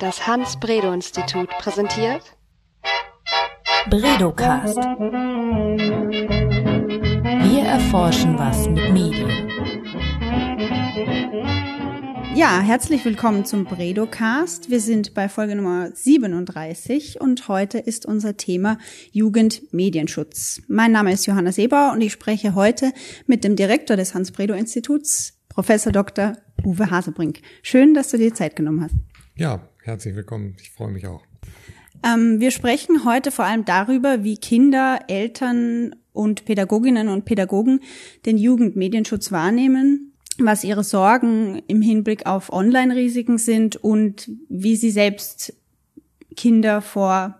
Das Hans-Bredow-Institut präsentiert Bredocast. Wir erforschen was mit Medien. Ja, herzlich willkommen zum Bredocast. Wir sind bei Folge Nummer 37 und heute ist unser Thema Jugendmedienschutz. Mein Name ist Johanna Seebauer und ich spreche heute mit dem Direktor des Hans-Bredow-Instituts, Professor Dr. Uwe Hasebrink. Schön, dass du dir Zeit genommen hast. Ja, herzlich willkommen. Ich freue mich auch. Ähm, wir sprechen heute vor allem darüber, wie Kinder, Eltern und Pädagoginnen und Pädagogen den Jugendmedienschutz wahrnehmen, was ihre Sorgen im Hinblick auf Online-Risiken sind und wie sie selbst Kinder vor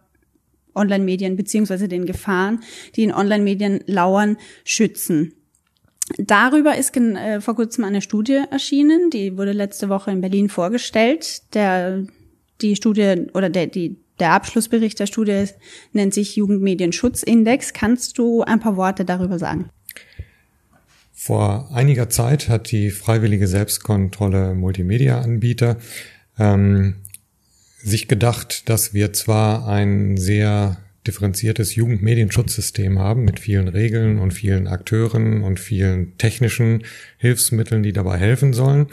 Online-Medien beziehungsweise den Gefahren, die in Online-Medien lauern, schützen. Darüber ist äh, vor kurzem eine Studie erschienen, die wurde letzte Woche in Berlin vorgestellt. Der, die Studie oder der, die, der Abschlussbericht der Studie nennt sich Jugendmedienschutzindex. Kannst du ein paar Worte darüber sagen? Vor einiger Zeit hat die freiwillige Selbstkontrolle Multimedia-Anbieter ähm, sich gedacht, dass wir zwar ein sehr differenziertes Jugendmedienschutzsystem haben mit vielen Regeln und vielen Akteuren und vielen technischen Hilfsmitteln, die dabei helfen sollen,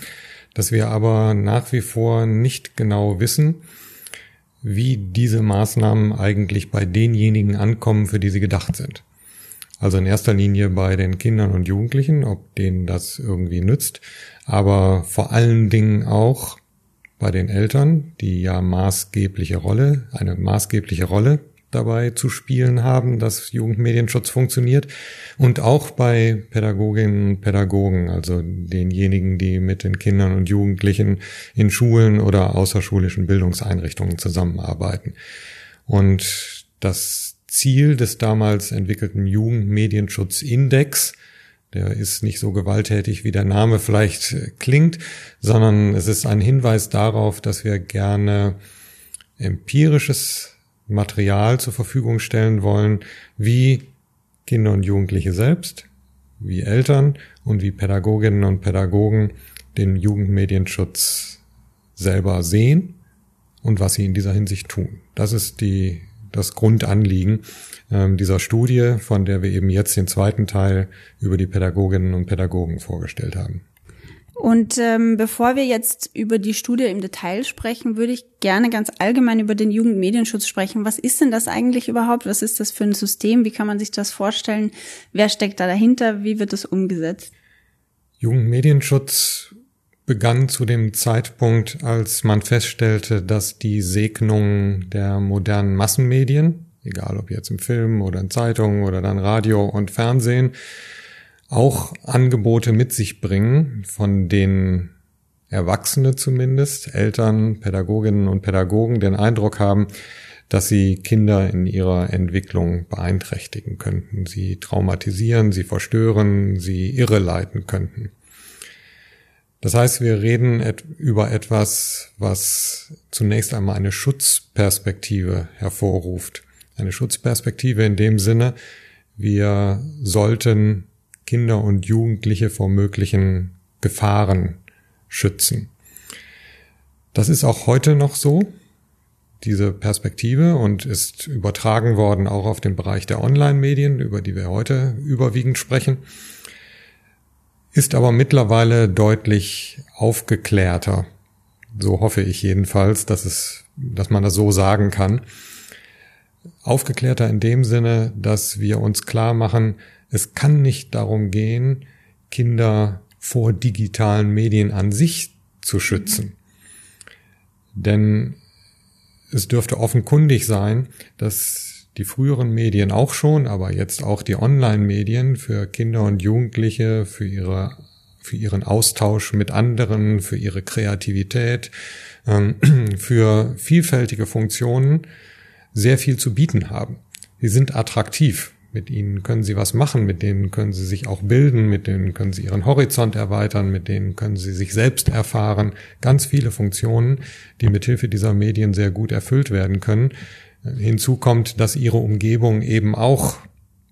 dass wir aber nach wie vor nicht genau wissen, wie diese Maßnahmen eigentlich bei denjenigen ankommen, für die sie gedacht sind. Also in erster Linie bei den Kindern und Jugendlichen, ob denen das irgendwie nützt, aber vor allen Dingen auch bei den Eltern, die ja maßgebliche Rolle, eine maßgebliche Rolle dabei zu spielen haben, dass Jugendmedienschutz funktioniert und auch bei Pädagoginnen und Pädagogen, also denjenigen, die mit den Kindern und Jugendlichen in Schulen oder außerschulischen Bildungseinrichtungen zusammenarbeiten. Und das Ziel des damals entwickelten Jugendmedienschutzindex, der ist nicht so gewalttätig, wie der Name vielleicht klingt, sondern es ist ein Hinweis darauf, dass wir gerne empirisches Material zur Verfügung stellen wollen, wie Kinder und Jugendliche selbst, wie Eltern und wie Pädagoginnen und Pädagogen den Jugendmedienschutz selber sehen und was sie in dieser Hinsicht tun. Das ist die, das Grundanliegen äh, dieser Studie, von der wir eben jetzt den zweiten Teil über die Pädagoginnen und Pädagogen vorgestellt haben. Und ähm, bevor wir jetzt über die Studie im Detail sprechen, würde ich gerne ganz allgemein über den Jugendmedienschutz sprechen. Was ist denn das eigentlich überhaupt? Was ist das für ein System? Wie kann man sich das vorstellen? Wer steckt da dahinter? Wie wird das umgesetzt? Jugendmedienschutz begann zu dem Zeitpunkt, als man feststellte, dass die Segnung der modernen Massenmedien, egal ob jetzt im Film oder in Zeitungen oder dann Radio und Fernsehen, auch Angebote mit sich bringen, von denen Erwachsene zumindest, Eltern, Pädagoginnen und Pädagogen den Eindruck haben, dass sie Kinder in ihrer Entwicklung beeinträchtigen könnten, sie traumatisieren, sie verstören, sie irreleiten könnten. Das heißt, wir reden et über etwas, was zunächst einmal eine Schutzperspektive hervorruft. Eine Schutzperspektive in dem Sinne, wir sollten Kinder und Jugendliche vor möglichen Gefahren schützen. Das ist auch heute noch so, diese Perspektive, und ist übertragen worden auch auf den Bereich der Online-Medien, über die wir heute überwiegend sprechen, ist aber mittlerweile deutlich aufgeklärter. So hoffe ich jedenfalls, dass es, dass man das so sagen kann. Aufgeklärter in dem Sinne, dass wir uns klar machen, es kann nicht darum gehen, Kinder vor digitalen Medien an sich zu schützen. Denn es dürfte offenkundig sein, dass die früheren Medien auch schon, aber jetzt auch die Online-Medien für Kinder und Jugendliche, für ihre für ihren Austausch mit anderen, für ihre Kreativität, ähm, für vielfältige Funktionen sehr viel zu bieten haben. Sie sind attraktiv. Mit ihnen können sie was machen, mit denen können sie sich auch bilden, mit denen können sie ihren Horizont erweitern, mit denen können sie sich selbst erfahren. Ganz viele Funktionen, die mithilfe dieser Medien sehr gut erfüllt werden können. Hinzu kommt, dass ihre Umgebung eben auch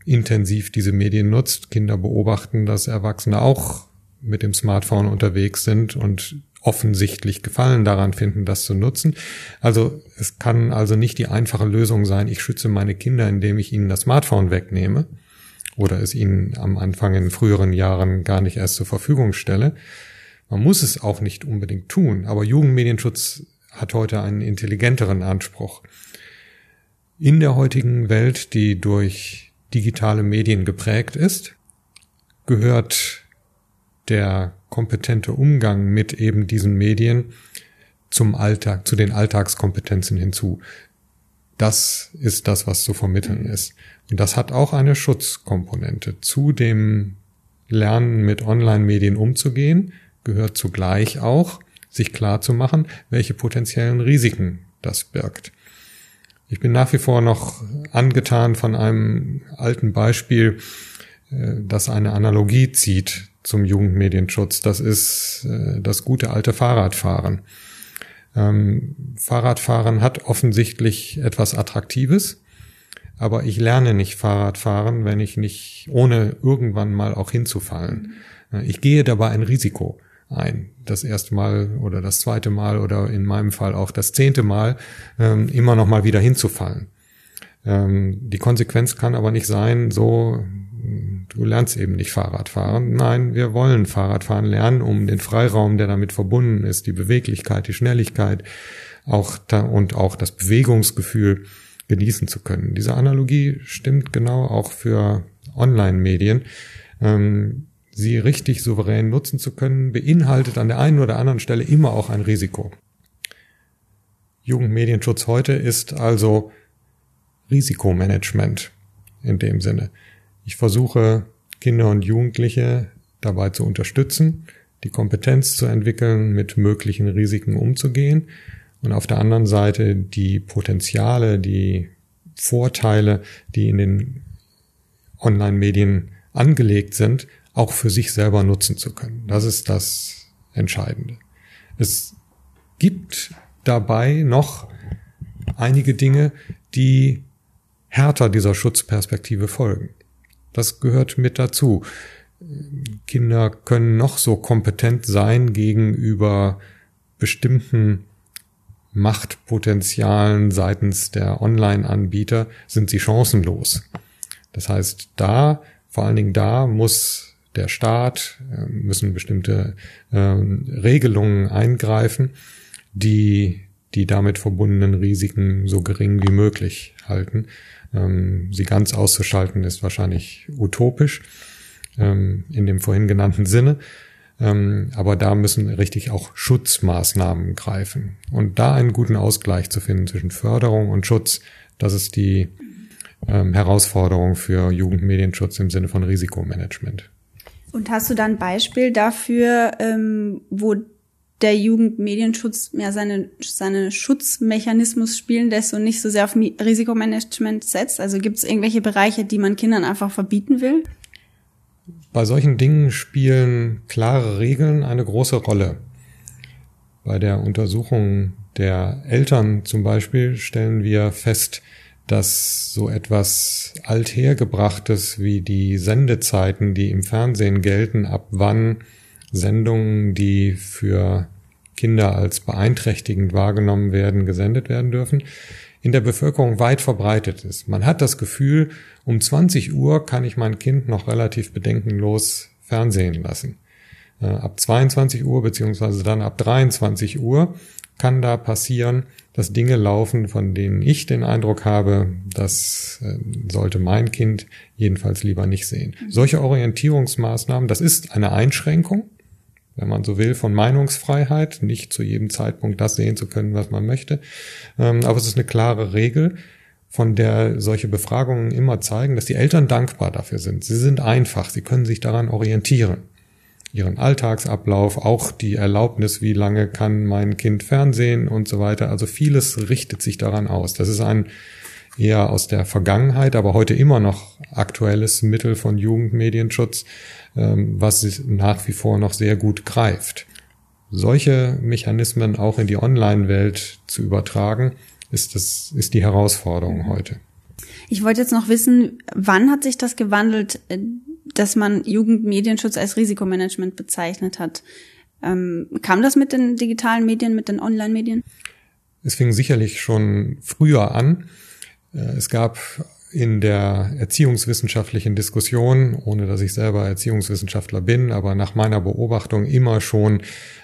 intensiv diese Medien nutzt. Kinder beobachten, dass Erwachsene auch mit dem Smartphone unterwegs sind und offensichtlich Gefallen daran finden, das zu nutzen. Also es kann also nicht die einfache Lösung sein, ich schütze meine Kinder, indem ich ihnen das Smartphone wegnehme oder es ihnen am Anfang in früheren Jahren gar nicht erst zur Verfügung stelle. Man muss es auch nicht unbedingt tun, aber Jugendmedienschutz hat heute einen intelligenteren Anspruch. In der heutigen Welt, die durch digitale Medien geprägt ist, gehört der kompetente Umgang mit eben diesen Medien zum Alltag, zu den Alltagskompetenzen hinzu. Das ist das, was zu vermitteln ist. Und das hat auch eine Schutzkomponente. Zu dem Lernen mit Online-Medien umzugehen, gehört zugleich auch, sich klar zu machen, welche potenziellen Risiken das birgt. Ich bin nach wie vor noch angetan von einem alten Beispiel, äh, das eine Analogie zieht zum Jugendmedienschutz. Das ist äh, das gute alte Fahrradfahren. Ähm, Fahrradfahren hat offensichtlich etwas Attraktives, aber ich lerne nicht Fahrradfahren, wenn ich nicht, ohne irgendwann mal auch hinzufallen. Äh, ich gehe dabei ein Risiko ein. Das erste Mal oder das zweite Mal oder in meinem Fall auch das zehnte Mal ähm, immer noch mal wieder hinzufallen. Ähm, die Konsequenz kann aber nicht sein, so du lernst eben nicht Fahrrad fahren. Nein, wir wollen Fahrradfahren lernen, um den Freiraum, der damit verbunden ist, die Beweglichkeit, die Schnelligkeit auch da, und auch das Bewegungsgefühl genießen zu können. Diese Analogie stimmt genau auch für Online-Medien. Ähm, sie richtig souverän nutzen zu können, beinhaltet an der einen oder anderen Stelle immer auch ein Risiko. Jugendmedienschutz heute ist also Risikomanagement in dem Sinne. Ich versuche Kinder und Jugendliche dabei zu unterstützen, die Kompetenz zu entwickeln, mit möglichen Risiken umzugehen und auf der anderen Seite die Potenziale, die Vorteile, die in den Online-Medien angelegt sind, auch für sich selber nutzen zu können. Das ist das Entscheidende. Es gibt dabei noch einige Dinge, die härter dieser Schutzperspektive folgen. Das gehört mit dazu. Kinder können noch so kompetent sein gegenüber bestimmten Machtpotenzialen seitens der Online-Anbieter, sind sie chancenlos. Das heißt, da, vor allen Dingen da muss der Staat, äh, müssen bestimmte äh, Regelungen eingreifen, die die damit verbundenen Risiken so gering wie möglich halten. Ähm, sie ganz auszuschalten ist wahrscheinlich utopisch ähm, in dem vorhin genannten Sinne. Ähm, aber da müssen richtig auch Schutzmaßnahmen greifen. Und da einen guten Ausgleich zu finden zwischen Förderung und Schutz, das ist die Herausforderung für Jugendmedienschutz im Sinne von Risikomanagement. Und hast du da ein Beispiel dafür, wo der Jugendmedienschutz mehr seine, seine Schutzmechanismus spielen lässt und nicht so sehr auf Risikomanagement setzt? Also gibt es irgendwelche Bereiche, die man Kindern einfach verbieten will? Bei solchen Dingen spielen klare Regeln eine große Rolle. Bei der Untersuchung der Eltern zum Beispiel stellen wir fest, dass so etwas althergebrachtes wie die Sendezeiten, die im Fernsehen gelten, ab wann Sendungen, die für Kinder als beeinträchtigend wahrgenommen werden, gesendet werden dürfen, in der Bevölkerung weit verbreitet ist. Man hat das Gefühl, um 20 Uhr kann ich mein Kind noch relativ bedenkenlos Fernsehen lassen. Äh, ab 22 Uhr beziehungsweise dann ab 23 Uhr kann da passieren, dass Dinge laufen, von denen ich den Eindruck habe, das äh, sollte mein Kind jedenfalls lieber nicht sehen. Solche Orientierungsmaßnahmen, das ist eine Einschränkung, wenn man so will, von Meinungsfreiheit, nicht zu jedem Zeitpunkt das sehen zu können, was man möchte. Ähm, aber es ist eine klare Regel, von der solche Befragungen immer zeigen, dass die Eltern dankbar dafür sind. Sie sind einfach, sie können sich daran orientieren. Ihren Alltagsablauf, auch die Erlaubnis, wie lange kann mein Kind Fernsehen und so weiter. Also vieles richtet sich daran aus. Das ist ein eher aus der Vergangenheit, aber heute immer noch aktuelles Mittel von Jugendmedienschutz, was nach wie vor noch sehr gut greift. Solche Mechanismen auch in die Online-Welt zu übertragen, ist, das, ist die Herausforderung heute. Ich wollte jetzt noch wissen, wann hat sich das gewandelt, äh, dass man Jugendmedienschutz als Risikomanagement bezeichnet hat? Ähm, kam das mit den digitalen Medien, mit den Online-Medien? Es fing sicherlich schon früher an. Äh, es gab in der erziehungswissenschaftlichen Diskussion, ohne dass ich selber Erziehungswissenschaftler bin, aber nach meiner Beobachtung immer schon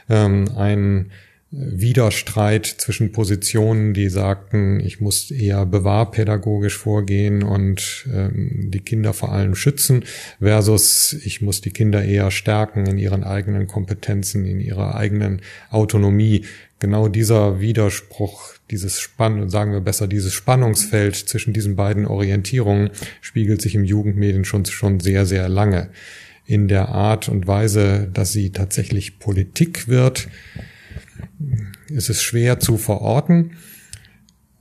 ähm, ein Widerstreit zwischen Positionen, die sagten, ich muss eher bewahrpädagogisch vorgehen und ähm, die Kinder vor allem schützen, versus ich muss die Kinder eher stärken in ihren eigenen Kompetenzen, in ihrer eigenen Autonomie. Genau dieser Widerspruch, dieses Spann, sagen wir besser, dieses Spannungsfeld zwischen diesen beiden Orientierungen spiegelt sich im Jugendmedien schon, schon sehr, sehr lange. In der Art und Weise, dass sie tatsächlich Politik wird, ist es schwer zu verorten.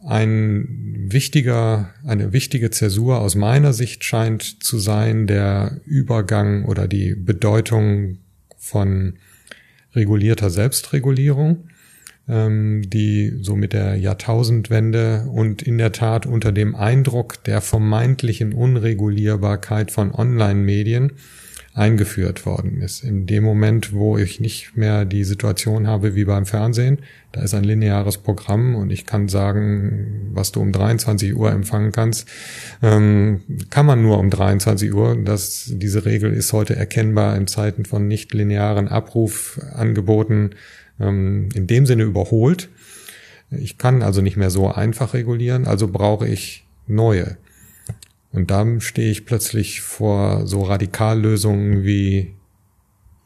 Ein wichtiger, eine wichtige Zäsur aus meiner Sicht scheint zu sein der Übergang oder die Bedeutung von regulierter Selbstregulierung, die so mit der Jahrtausendwende und in der Tat unter dem Eindruck der vermeintlichen Unregulierbarkeit von Online-Medien eingeführt worden ist. In dem Moment, wo ich nicht mehr die Situation habe wie beim Fernsehen, da ist ein lineares Programm und ich kann sagen, was du um 23 Uhr empfangen kannst, ähm, kann man nur um 23 Uhr. Das, diese Regel ist heute erkennbar in Zeiten von nicht linearen Abrufangeboten ähm, in dem Sinne überholt. Ich kann also nicht mehr so einfach regulieren, also brauche ich neue. Und dann stehe ich plötzlich vor so Radikallösungen wie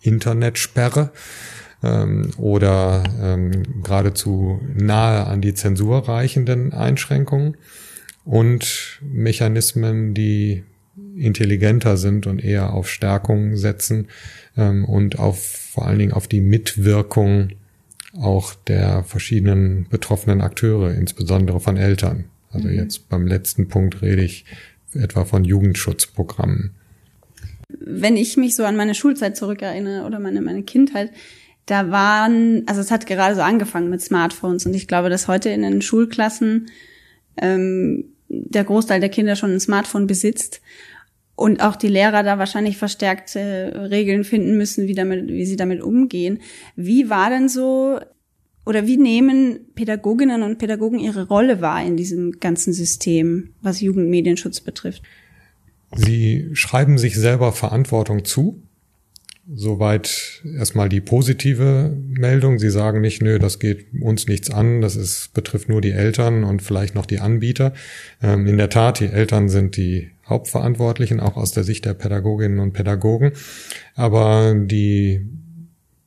Internetsperre ähm, oder ähm, geradezu nahe an die Zensur reichenden Einschränkungen und Mechanismen, die intelligenter sind und eher auf Stärkung setzen ähm, und auf vor allen Dingen auf die Mitwirkung auch der verschiedenen betroffenen Akteure, insbesondere von Eltern. Also mhm. jetzt beim letzten Punkt rede ich etwa von Jugendschutzprogrammen. Wenn ich mich so an meine Schulzeit zurückerinnere oder meine, meine Kindheit, da waren, also es hat gerade so angefangen mit Smartphones und ich glaube, dass heute in den Schulklassen ähm, der Großteil der Kinder schon ein Smartphone besitzt und auch die Lehrer da wahrscheinlich verstärkt Regeln finden müssen, wie damit, wie sie damit umgehen. Wie war denn so oder wie nehmen Pädagoginnen und Pädagogen ihre Rolle wahr in diesem ganzen System, was Jugendmedienschutz betrifft? Sie schreiben sich selber Verantwortung zu. Soweit erstmal die positive Meldung. Sie sagen nicht, nö, das geht uns nichts an, das ist, betrifft nur die Eltern und vielleicht noch die Anbieter. Ähm, in der Tat, die Eltern sind die Hauptverantwortlichen, auch aus der Sicht der Pädagoginnen und Pädagogen. Aber die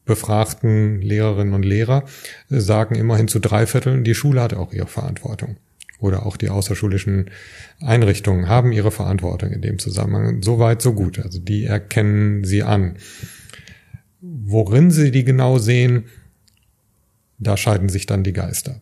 befragten Lehrerinnen und Lehrer sagen immerhin zu drei Vierteln, die Schule hat auch ihre Verantwortung. Oder auch die außerschulischen Einrichtungen haben ihre Verantwortung in dem Zusammenhang. So weit, so gut. Also die erkennen sie an. Worin sie die genau sehen, da scheiden sich dann die Geister.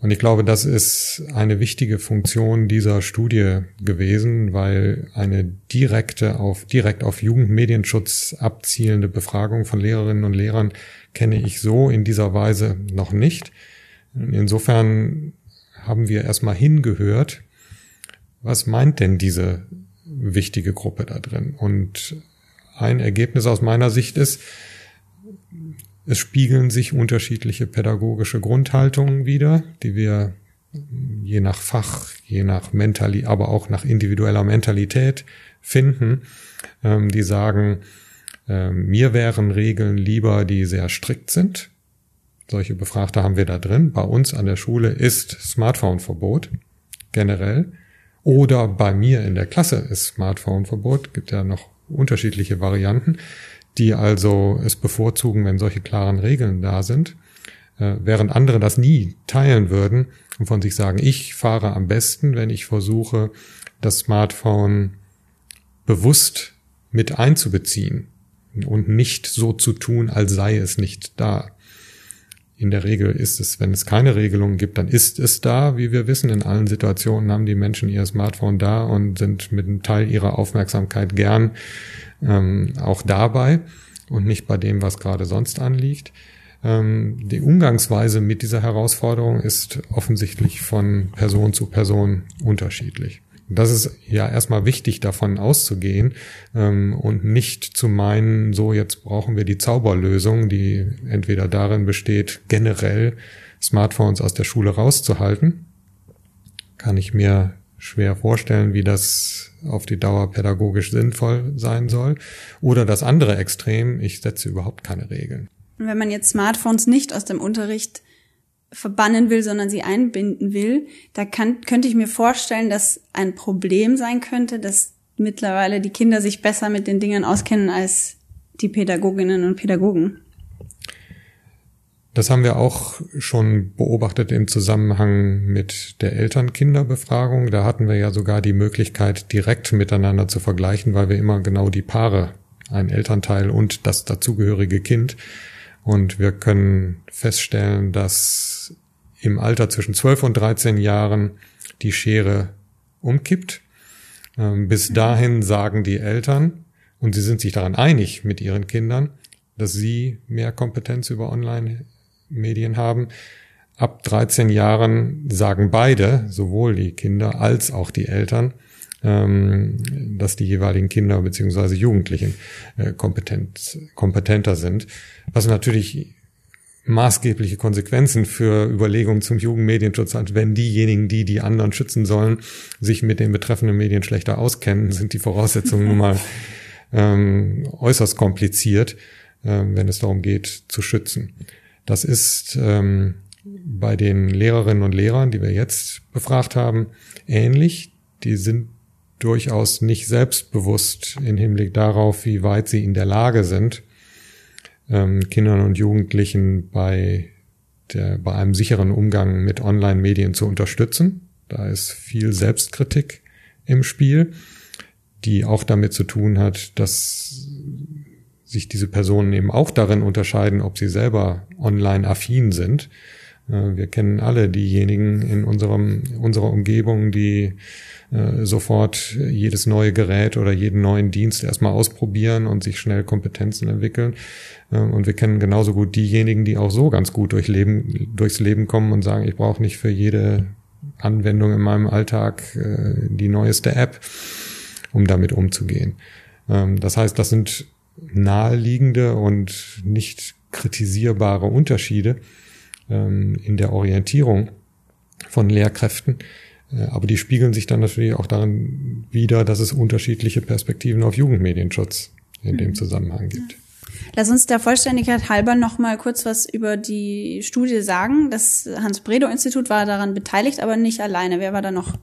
Und ich glaube, das ist eine wichtige Funktion dieser Studie gewesen, weil eine direkte auf, direkt auf Jugendmedienschutz abzielende Befragung von Lehrerinnen und Lehrern kenne ich so in dieser Weise noch nicht. Insofern haben wir erstmal hingehört, was meint denn diese wichtige Gruppe da drin? Und ein Ergebnis aus meiner Sicht ist, es spiegeln sich unterschiedliche pädagogische Grundhaltungen wieder, die wir je nach Fach, je nach Mentalität, aber auch nach individueller Mentalität finden, ähm, die sagen, äh, mir wären Regeln lieber, die sehr strikt sind. Solche Befragte haben wir da drin. Bei uns an der Schule ist Smartphone-Verbot generell. Oder bei mir in der Klasse ist Smartphone-Verbot. Gibt ja noch unterschiedliche Varianten die also es bevorzugen, wenn solche klaren Regeln da sind, äh, während andere das nie teilen würden und von sich sagen, ich fahre am besten, wenn ich versuche, das Smartphone bewusst mit einzubeziehen und nicht so zu tun, als sei es nicht da. In der Regel ist es, wenn es keine Regelungen gibt, dann ist es da, wie wir wissen. In allen Situationen haben die Menschen ihr Smartphone da und sind mit einem Teil ihrer Aufmerksamkeit gern ähm, auch dabei und nicht bei dem, was gerade sonst anliegt. Ähm, die Umgangsweise mit dieser Herausforderung ist offensichtlich von Person zu Person unterschiedlich. Das ist ja erstmal wichtig, davon auszugehen ähm, und nicht zu meinen, so jetzt brauchen wir die Zauberlösung, die entweder darin besteht, generell Smartphones aus der Schule rauszuhalten. Kann ich mir schwer vorstellen, wie das auf die Dauer pädagogisch sinnvoll sein soll. Oder das andere Extrem, ich setze überhaupt keine Regeln. wenn man jetzt Smartphones nicht aus dem Unterricht verbannen will, sondern sie einbinden will, da kann, könnte ich mir vorstellen, dass ein Problem sein könnte, dass mittlerweile die Kinder sich besser mit den Dingen auskennen als die Pädagoginnen und Pädagogen. Das haben wir auch schon beobachtet im Zusammenhang mit der Eltern-Kinder-Befragung. Da hatten wir ja sogar die Möglichkeit, direkt miteinander zu vergleichen, weil wir immer genau die Paare, ein Elternteil und das dazugehörige Kind. Und wir können feststellen, dass im Alter zwischen 12 und 13 Jahren die Schere umkippt. Ähm, bis dahin sagen die Eltern, und sie sind sich daran einig mit ihren Kindern, dass sie mehr Kompetenz über Online-Medien haben. Ab 13 Jahren sagen beide, sowohl die Kinder als auch die Eltern, ähm, dass die jeweiligen Kinder beziehungsweise Jugendlichen äh, kompetent, kompetenter sind. Was natürlich maßgebliche Konsequenzen für Überlegungen zum Jugendmedienschutz hat. Wenn diejenigen, die die anderen schützen sollen, sich mit den betreffenden Medien schlechter auskennen, sind die Voraussetzungen nun mal ähm, äußerst kompliziert, äh, wenn es darum geht, zu schützen. Das ist ähm, bei den Lehrerinnen und Lehrern, die wir jetzt befragt haben, ähnlich. Die sind durchaus nicht selbstbewusst im Hinblick darauf, wie weit sie in der Lage sind, ähm, Kindern und Jugendlichen bei, der, bei einem sicheren Umgang mit Online-Medien zu unterstützen. Da ist viel Selbstkritik im Spiel, die auch damit zu tun hat, dass sich diese Personen eben auch darin unterscheiden, ob sie selber online affin sind. Äh, wir kennen alle diejenigen in unserem, unserer Umgebung, die äh, sofort jedes neue Gerät oder jeden neuen Dienst erstmal ausprobieren und sich schnell Kompetenzen entwickeln. Äh, und wir kennen genauso gut diejenigen, die auch so ganz gut durch Leben, durchs Leben kommen und sagen, ich brauche nicht für jede Anwendung in meinem Alltag die neueste App, um damit umzugehen. Ähm, das heißt, das sind naheliegende und nicht kritisierbare Unterschiede ähm, in der Orientierung von Lehrkräften, äh, aber die spiegeln sich dann natürlich auch darin wieder, dass es unterschiedliche Perspektiven auf Jugendmedienschutz in dem mhm. Zusammenhang gibt. Lass uns der Vollständigkeit halber noch mal kurz was über die Studie sagen. Das Hans-Bredow-Institut war daran beteiligt, aber nicht alleine. Wer war da noch?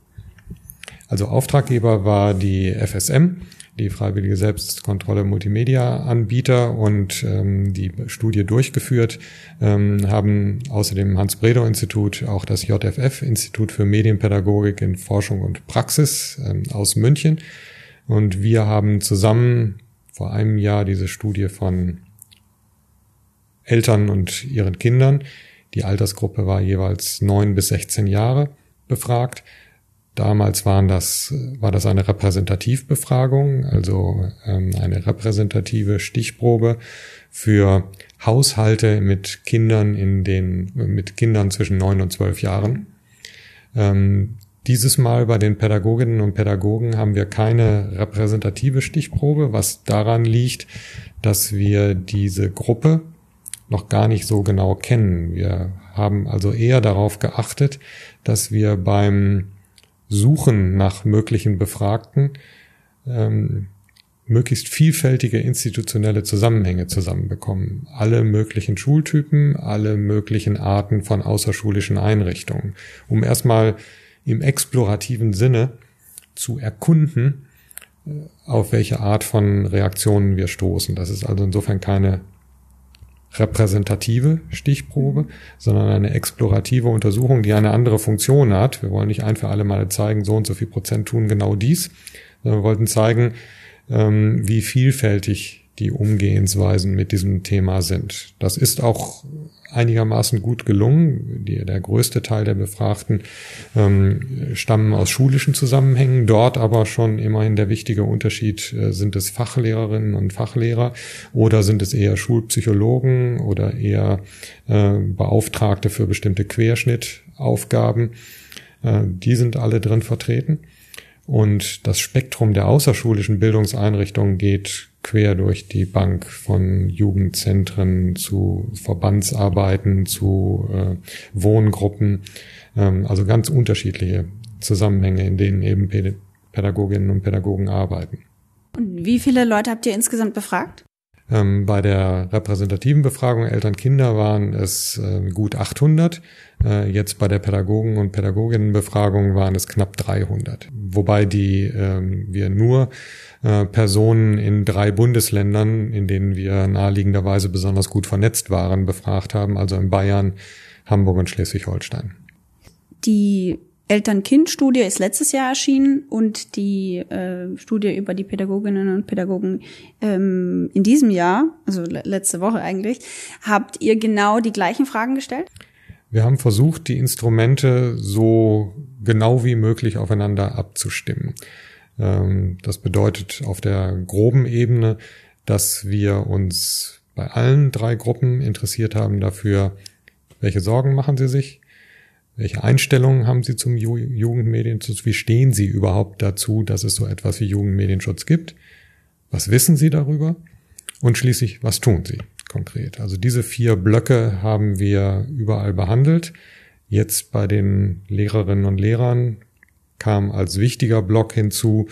Also Auftraggeber war die FSM, die Freiwillige Selbstkontrolle Multimedia-Anbieter und ähm, die Studie durchgeführt, ähm, haben außer dem Hans-Bredow-Institut auch das JFF, Institut für Medienpädagogik in Forschung und Praxis ähm, aus München. Und wir haben zusammen vor einem Jahr diese Studie von Eltern und ihren Kindern, die Altersgruppe war jeweils neun bis 16 Jahre, befragt Damals waren das, war das eine Repräsentativbefragung, also ähm, eine repräsentative Stichprobe für Haushalte mit Kindern in den, mit Kindern zwischen neun und zwölf Jahren. Ähm, dieses Mal bei den Pädagoginnen und Pädagogen haben wir keine repräsentative Stichprobe, was daran liegt, dass wir diese Gruppe noch gar nicht so genau kennen. Wir haben also eher darauf geachtet, dass wir beim Suchen nach möglichen Befragten ähm, möglichst vielfältige institutionelle Zusammenhänge zusammenbekommen. Alle möglichen Schultypen, alle möglichen Arten von außerschulischen Einrichtungen, um erstmal im explorativen Sinne zu erkunden, äh, auf welche Art von Reaktionen wir stoßen. Das ist also insofern keine repräsentative Stichprobe, sondern eine explorative Untersuchung, die eine andere Funktion hat. Wir wollen nicht ein für alle Mal zeigen, so und so viel Prozent tun genau dies, sondern wir wollten zeigen, ähm, wie vielfältig die Umgehensweisen mit diesem Thema sind. Das ist auch einigermaßen gut gelungen. Die, der größte Teil der Befragten ähm, stammen aus schulischen Zusammenhängen. Dort aber schon immerhin der wichtige Unterschied, äh, sind es Fachlehrerinnen und Fachlehrer oder sind es eher Schulpsychologen oder eher äh, Beauftragte für bestimmte Querschnittaufgaben. Äh, die sind alle drin vertreten. Und das Spektrum der außerschulischen Bildungseinrichtungen geht quer durch die Bank von Jugendzentren zu Verbandsarbeiten, zu äh, Wohngruppen, ähm, also ganz unterschiedliche Zusammenhänge, in denen eben Pädagoginnen und Pädagogen arbeiten. Und wie viele Leute habt ihr insgesamt befragt? Ähm, bei der repräsentativen Befragung Eltern-Kinder waren es äh, gut 800. Äh, jetzt bei der Pädagogen- und Pädagoginnenbefragung waren es knapp 300. Wobei die äh, wir nur äh, Personen in drei Bundesländern, in denen wir naheliegenderweise besonders gut vernetzt waren, befragt haben, also in Bayern, Hamburg und Schleswig-Holstein. Die Eltern-Kind-Studie ist letztes Jahr erschienen und die äh, Studie über die Pädagoginnen und Pädagogen ähm, in diesem Jahr, also letzte Woche eigentlich, habt ihr genau die gleichen Fragen gestellt? Wir haben versucht, die Instrumente so genau wie möglich aufeinander abzustimmen. Ähm, das bedeutet auf der groben Ebene, dass wir uns bei allen drei Gruppen interessiert haben dafür, welche Sorgen machen sie sich, welche Einstellungen haben Sie zum Ju Jugendmedienschutz? Wie stehen Sie überhaupt dazu, dass es so etwas wie Jugendmedienschutz gibt? Was wissen Sie darüber? Und schließlich, was tun Sie konkret? Also diese vier Blöcke haben wir überall behandelt. Jetzt bei den Lehrerinnen und Lehrern kam als wichtiger Block hinzu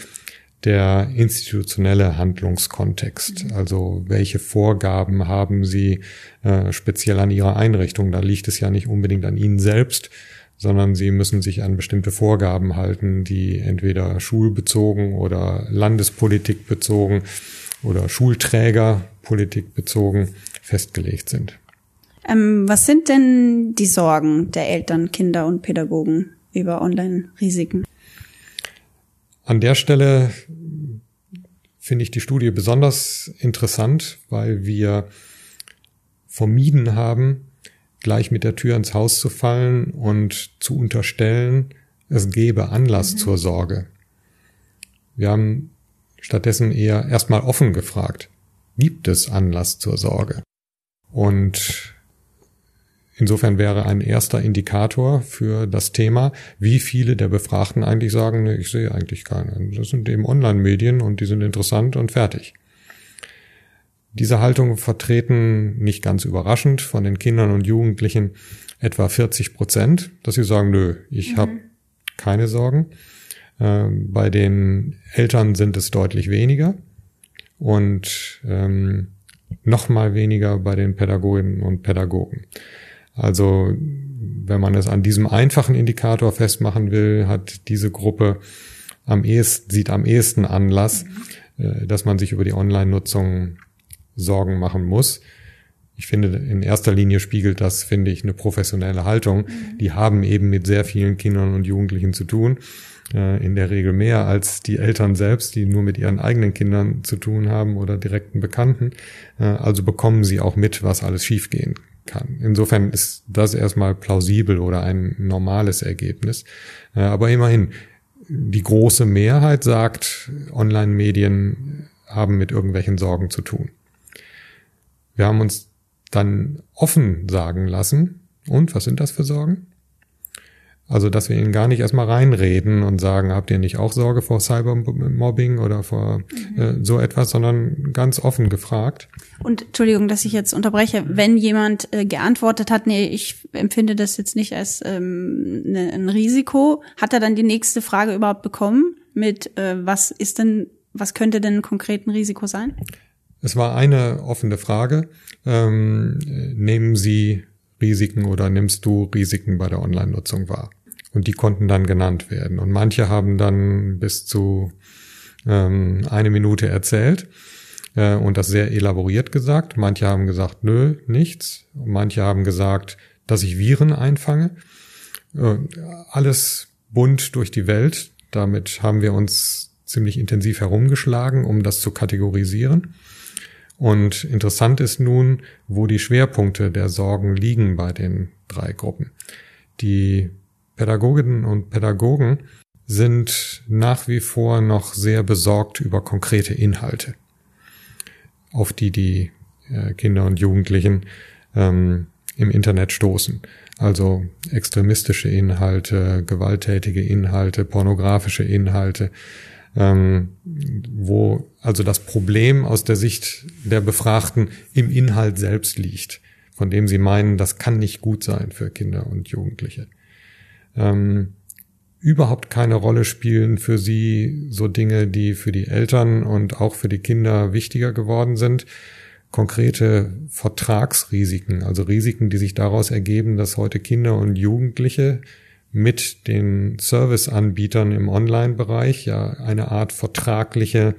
der institutionelle Handlungskontext. Also welche Vorgaben haben Sie äh, speziell an Ihrer Einrichtung? Da liegt es ja nicht unbedingt an Ihnen selbst, sondern sie müssen sich an bestimmte Vorgaben halten, die entweder schulbezogen oder Landespolitik bezogen oder Schulträgerpolitik bezogen festgelegt sind. Ähm, was sind denn die Sorgen der Eltern, Kinder und Pädagogen über Online-Risiken? An der Stelle finde ich die Studie besonders interessant, weil wir vermieden haben, gleich mit der Tür ins Haus zu fallen und zu unterstellen, es gebe Anlass mhm. zur Sorge. Wir haben stattdessen eher erstmal offen gefragt, gibt es Anlass zur Sorge? Und insofern wäre ein erster Indikator für das Thema, wie viele der Befragten eigentlich sagen, nee, ich sehe eigentlich keinen. Das sind eben Online-Medien und die sind interessant und fertig. Diese Haltung vertreten nicht ganz überraschend von den Kindern und Jugendlichen etwa 40 Prozent, dass sie sagen, nö, ich mhm. habe keine Sorgen. Ähm, bei den Eltern sind es deutlich weniger und ähm, noch mal weniger bei den Pädagoginnen und Pädagogen. Also wenn man es an diesem einfachen Indikator festmachen will, hat diese Gruppe am ehesten, sieht am ehesten Anlass, mhm. äh, dass man sich über die Online-Nutzung Sorgen machen muss. Ich finde, in erster Linie spiegelt das, finde ich, eine professionelle Haltung. Mhm. Die haben eben mit sehr vielen Kindern und Jugendlichen zu tun. Äh, in der Regel mehr als die Eltern selbst, die nur mit ihren eigenen Kindern zu tun haben oder direkten Bekannten. Äh, also bekommen sie auch mit, was alles schiefgehen kann. Insofern ist das erstmal plausibel oder ein normales Ergebnis. Äh, aber immerhin, die große Mehrheit sagt, Online-Medien haben mit irgendwelchen Sorgen zu tun. Wir haben uns dann offen sagen lassen, und was sind das für Sorgen? Also, dass wir ihnen gar nicht erstmal reinreden und sagen, habt ihr nicht auch Sorge vor Cybermobbing oder vor mhm. äh, so etwas, sondern ganz offen gefragt. Und Entschuldigung, dass ich jetzt unterbreche, wenn jemand äh, geantwortet hat, nee, ich empfinde das jetzt nicht als ähm, ne, ein Risiko, hat er dann die nächste Frage überhaupt bekommen mit, äh, was ist denn, was könnte denn konkret ein Risiko sein? Es war eine offene Frage. Ähm, nehmen Sie Risiken oder nimmst du Risiken bei der Online-Nutzung wahr? Und die konnten dann genannt werden. Und manche haben dann bis zu ähm, eine Minute erzählt äh, und das sehr elaboriert gesagt. Manche haben gesagt, nö, nichts. Manche haben gesagt, dass ich Viren einfange. Äh, alles bunt durch die Welt. Damit haben wir uns ziemlich intensiv herumgeschlagen, um das zu kategorisieren. Und interessant ist nun, wo die Schwerpunkte der Sorgen liegen bei den drei Gruppen. Die Pädagoginnen und Pädagogen sind nach wie vor noch sehr besorgt über konkrete Inhalte, auf die die äh, Kinder und Jugendlichen ähm, im Internet stoßen. Also extremistische Inhalte, gewalttätige Inhalte, pornografische Inhalte, ähm, wo also das Problem aus der Sicht der Befragten im Inhalt selbst liegt, von dem sie meinen, das kann nicht gut sein für Kinder und Jugendliche. Ähm, überhaupt keine Rolle spielen für sie so Dinge, die für die Eltern und auch für die Kinder wichtiger geworden sind. Konkrete Vertragsrisiken, also Risiken, die sich daraus ergeben, dass heute Kinder und Jugendliche mit den Serviceanbietern im Online-Bereich ja eine Art vertragliche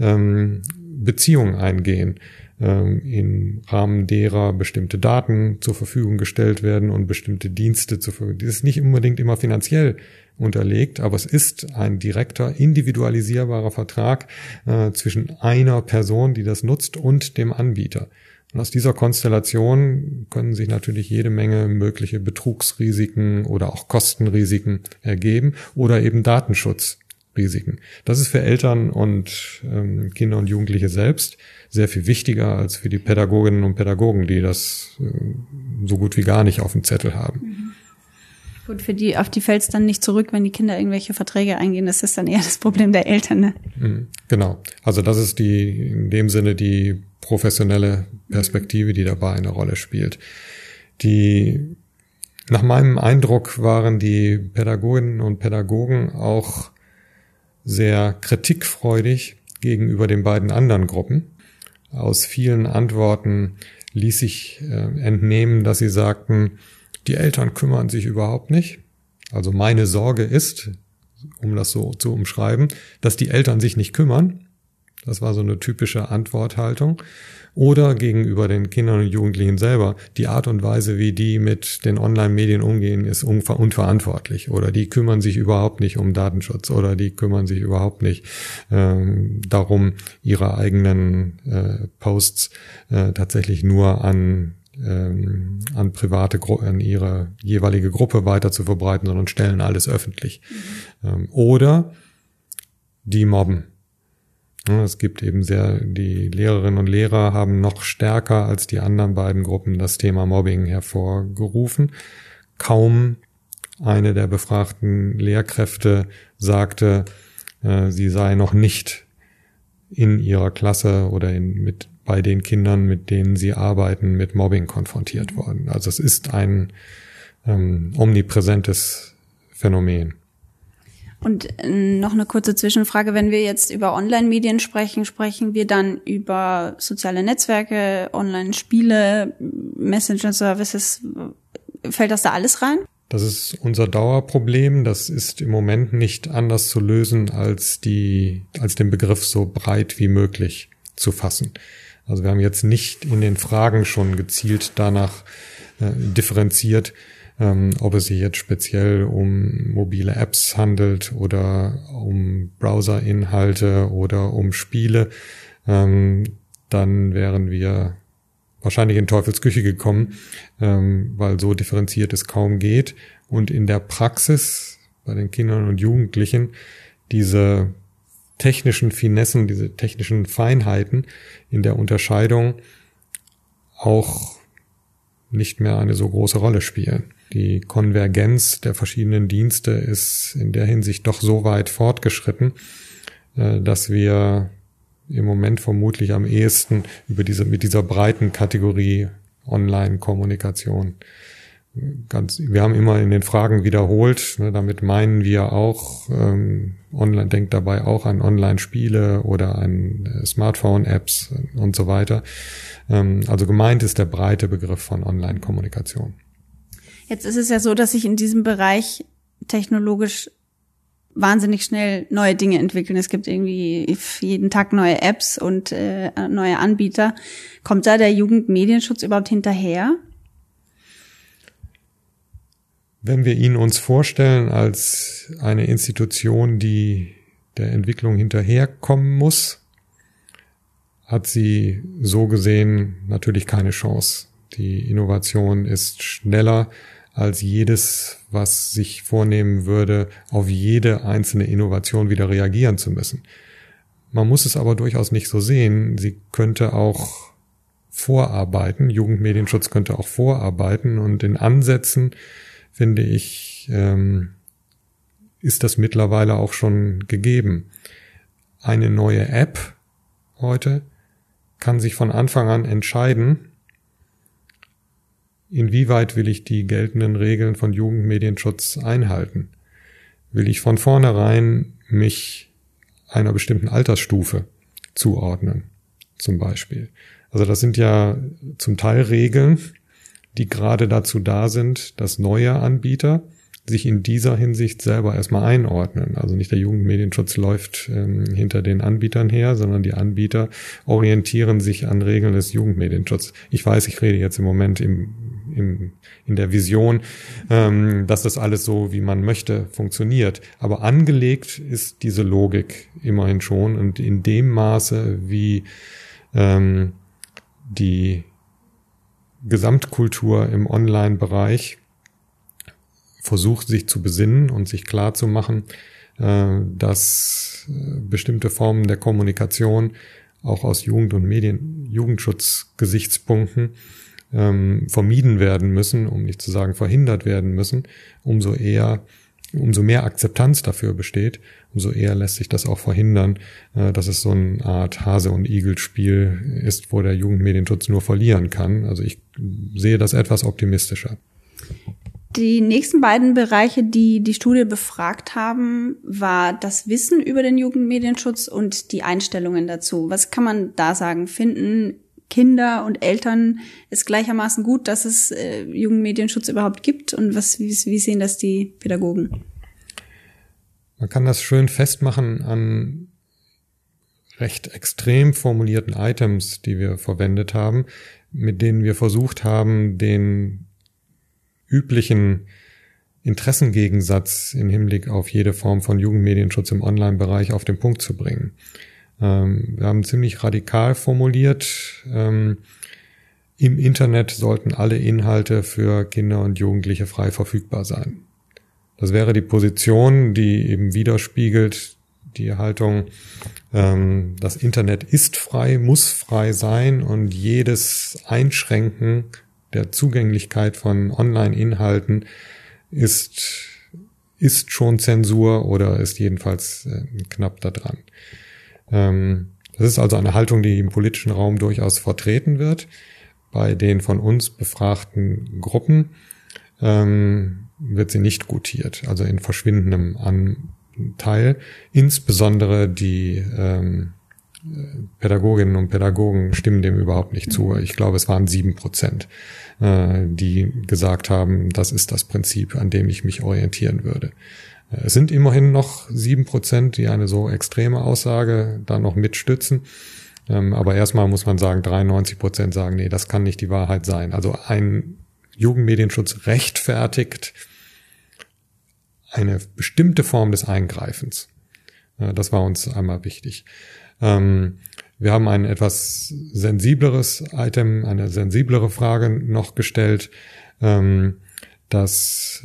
ähm, Beziehung eingehen, ähm, im Rahmen derer bestimmte Daten zur Verfügung gestellt werden und bestimmte Dienste zur Verfügung. Das ist nicht unbedingt immer finanziell unterlegt, aber es ist ein direkter, individualisierbarer Vertrag äh, zwischen einer Person, die das nutzt, und dem Anbieter. Und aus dieser Konstellation können sich natürlich jede Menge mögliche Betrugsrisiken oder auch Kostenrisiken ergeben oder eben Datenschutzrisiken. Das ist für Eltern und ähm, Kinder und Jugendliche selbst sehr viel wichtiger als für die Pädagoginnen und Pädagogen, die das äh, so gut wie gar nicht auf dem Zettel haben. Mhm. Gut, für die, auf die fällt es dann nicht zurück, wenn die Kinder irgendwelche Verträge eingehen. Das ist dann eher das Problem der Eltern. Ne? Mhm, genau. Also das ist die, in dem Sinne die professionelle Perspektive, die dabei eine Rolle spielt. Die, nach meinem Eindruck waren die Pädagoginnen und Pädagogen auch sehr kritikfreudig gegenüber den beiden anderen Gruppen. Aus vielen Antworten ließ sich äh, entnehmen, dass sie sagten, die Eltern kümmern sich überhaupt nicht. Also meine Sorge ist, um das so zu umschreiben, dass die Eltern sich nicht kümmern. Das war so eine typische Antworthaltung. Oder gegenüber den Kindern und Jugendlichen selber. Die Art und Weise, wie die mit den Online-Medien umgehen, ist unverantwortlich. Oder die kümmern sich überhaupt nicht um Datenschutz. Oder die kümmern sich überhaupt nicht ähm, darum, ihre eigenen äh, Posts äh, tatsächlich nur an ähm, an private, an ihre jeweilige Gruppe weiter zu verbreiten, sondern stellen alles öffentlich. Mhm. Ähm, oder die mobben. Es gibt eben sehr, die Lehrerinnen und Lehrer haben noch stärker als die anderen beiden Gruppen das Thema Mobbing hervorgerufen. Kaum eine der befragten Lehrkräfte sagte, äh, sie sei noch nicht in ihrer Klasse oder in, mit bei den Kindern, mit denen sie arbeiten, mit Mobbing konfrontiert worden. Also es ist ein ähm, omnipräsentes Phänomen. Und äh, noch eine kurze Zwischenfrage. Wenn wir jetzt über Online-Medien sprechen, sprechen wir dann über soziale Netzwerke, Online-Spiele, Messenger-Services. Fällt das da alles rein? Das ist unser Dauerproblem. Das ist im Moment nicht anders zu lösen, als die, als den Begriff so breit wie möglich zu fassen. Also wir haben jetzt nicht in den Fragen schon gezielt danach äh, differenziert, ähm, ob es sich jetzt speziell um mobile Apps handelt oder um Browserinhalte oder um Spiele. Ähm, dann wären wir wahrscheinlich in Teufelsküche gekommen, ähm, weil so differenziert es kaum geht. Und in der Praxis bei den Kindern und Jugendlichen diese technischen Finessen, diese technischen Feinheiten in der Unterscheidung auch nicht mehr eine so große Rolle spielen. Die Konvergenz der verschiedenen Dienste ist in der Hinsicht doch so weit fortgeschritten, äh, dass wir im Moment vermutlich am ehesten über diese, mit dieser breiten Kategorie Online-Kommunikation ganz, wir haben immer in den Fragen wiederholt, ne, damit meinen wir auch, ähm, online, denkt dabei auch an Online-Spiele oder an äh, Smartphone-Apps und so weiter. Ähm, also gemeint ist der breite Begriff von Online-Kommunikation. Jetzt ist es ja so, dass sich in diesem Bereich technologisch wahnsinnig schnell neue Dinge entwickeln. Es gibt irgendwie jeden Tag neue Apps und äh, neue Anbieter. Kommt da der Jugendmedienschutz überhaupt hinterher? Wenn wir ihn uns vorstellen als eine Institution, die der Entwicklung hinterherkommen muss, hat sie so gesehen natürlich keine Chance. Die Innovation ist schneller als jedes, was sich vornehmen würde, auf jede einzelne Innovation wieder reagieren zu müssen. Man muss es aber durchaus nicht so sehen. Sie könnte auch vorarbeiten. Jugendmedienschutz könnte auch vorarbeiten und in Ansätzen finde ich, ähm, ist das mittlerweile auch schon gegeben. Eine neue App heute kann sich von Anfang an entscheiden, inwieweit will ich die geltenden Regeln von Jugendmedienschutz einhalten. Will ich von vornherein mich einer bestimmten Altersstufe zuordnen, zum Beispiel. Also das sind ja zum Teil Regeln, die gerade dazu da sind, dass neue Anbieter sich in dieser Hinsicht selber erstmal einordnen. Also nicht der Jugendmedienschutz läuft ähm, hinter den Anbietern her, sondern die Anbieter orientieren sich an Regeln des Jugendmedienschutzes. Ich weiß, ich rede jetzt im Moment im, im, in der Vision, ähm, dass das alles so, wie man möchte, funktioniert. Aber angelegt ist diese Logik immerhin schon und in dem Maße, wie ähm, die Gesamtkultur im Online-Bereich versucht, sich zu besinnen und sich klar zu machen, äh, dass äh, bestimmte Formen der Kommunikation auch aus Jugend- und Medien, Jugendschutzgesichtspunkten ähm, vermieden werden müssen, um nicht zu sagen verhindert werden müssen, umso eher, umso mehr Akzeptanz dafür besteht, umso eher lässt sich das auch verhindern, äh, dass es so eine Art Hase- und Igel-Spiel ist, wo der Jugendmedienschutz nur verlieren kann. Also ich sehe das etwas optimistischer. Die nächsten beiden Bereiche, die die Studie befragt haben, war das Wissen über den Jugendmedienschutz und die Einstellungen dazu. Was kann man da sagen? Finden Kinder und Eltern es gleichermaßen gut, dass es äh, Jugendmedienschutz überhaupt gibt? Und was, wie, wie sehen das die Pädagogen? Man kann das schön festmachen an recht extrem formulierten Items, die wir verwendet haben, mit denen wir versucht haben, den üblichen Interessengegensatz im Hinblick auf jede Form von Jugendmedienschutz im Online-Bereich auf den Punkt zu bringen. Ähm, wir haben ziemlich radikal formuliert, ähm, im Internet sollten alle Inhalte für Kinder und Jugendliche frei verfügbar sein. Das wäre die Position, die eben widerspiegelt die Haltung, ähm, das Internet ist frei, muss frei sein und jedes Einschränken der Zugänglichkeit von Online-Inhalten ist, ist schon Zensur oder ist jedenfalls äh, knapp da dran. Ähm, das ist also eine Haltung, die im politischen Raum durchaus vertreten wird. Bei den von uns befragten Gruppen ähm, wird sie nicht gutiert, also in verschwindendem Anteil. Insbesondere die ähm, Pädagoginnen und Pädagogen stimmen dem überhaupt nicht zu. Ich glaube, es waren sieben Prozent, äh, die gesagt haben, das ist das Prinzip, an dem ich mich orientieren würde. Es sind immerhin noch sieben Prozent, die eine so extreme Aussage da noch mitstützen. Ähm, aber erstmal muss man sagen, 93 Prozent sagen, nee, das kann nicht die Wahrheit sein. Also ein Jugendmedienschutz rechtfertigt eine bestimmte Form des Eingreifens. Das war uns einmal wichtig. Ähm, wir haben ein etwas sensibleres Item, eine sensiblere Frage noch gestellt, ähm, dass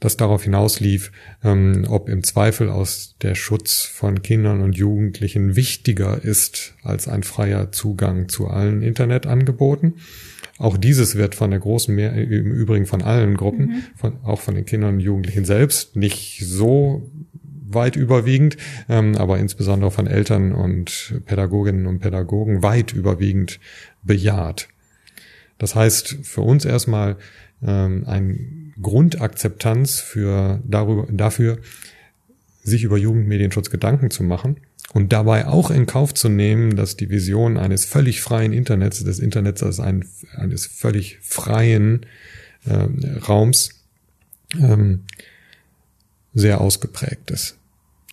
das darauf hinauslief, ähm, ob im Zweifel aus der Schutz von Kindern und Jugendlichen wichtiger ist als ein freier Zugang zu allen Internetangeboten. Auch dieses wird von der großen Mehr, im Übrigen von allen Gruppen, mhm. von, auch von den Kindern und Jugendlichen selbst, nicht so weit überwiegend, ähm, aber insbesondere von Eltern und Pädagoginnen und Pädagogen weit überwiegend bejaht. Das heißt für uns erstmal ähm, ein Grundakzeptanz für darüber, dafür, sich über Jugendmedienschutz Gedanken zu machen und dabei auch in Kauf zu nehmen, dass die Vision eines völlig freien Internets, des Internets als ein, eines völlig freien äh, Raums ähm, sehr ausgeprägt ist.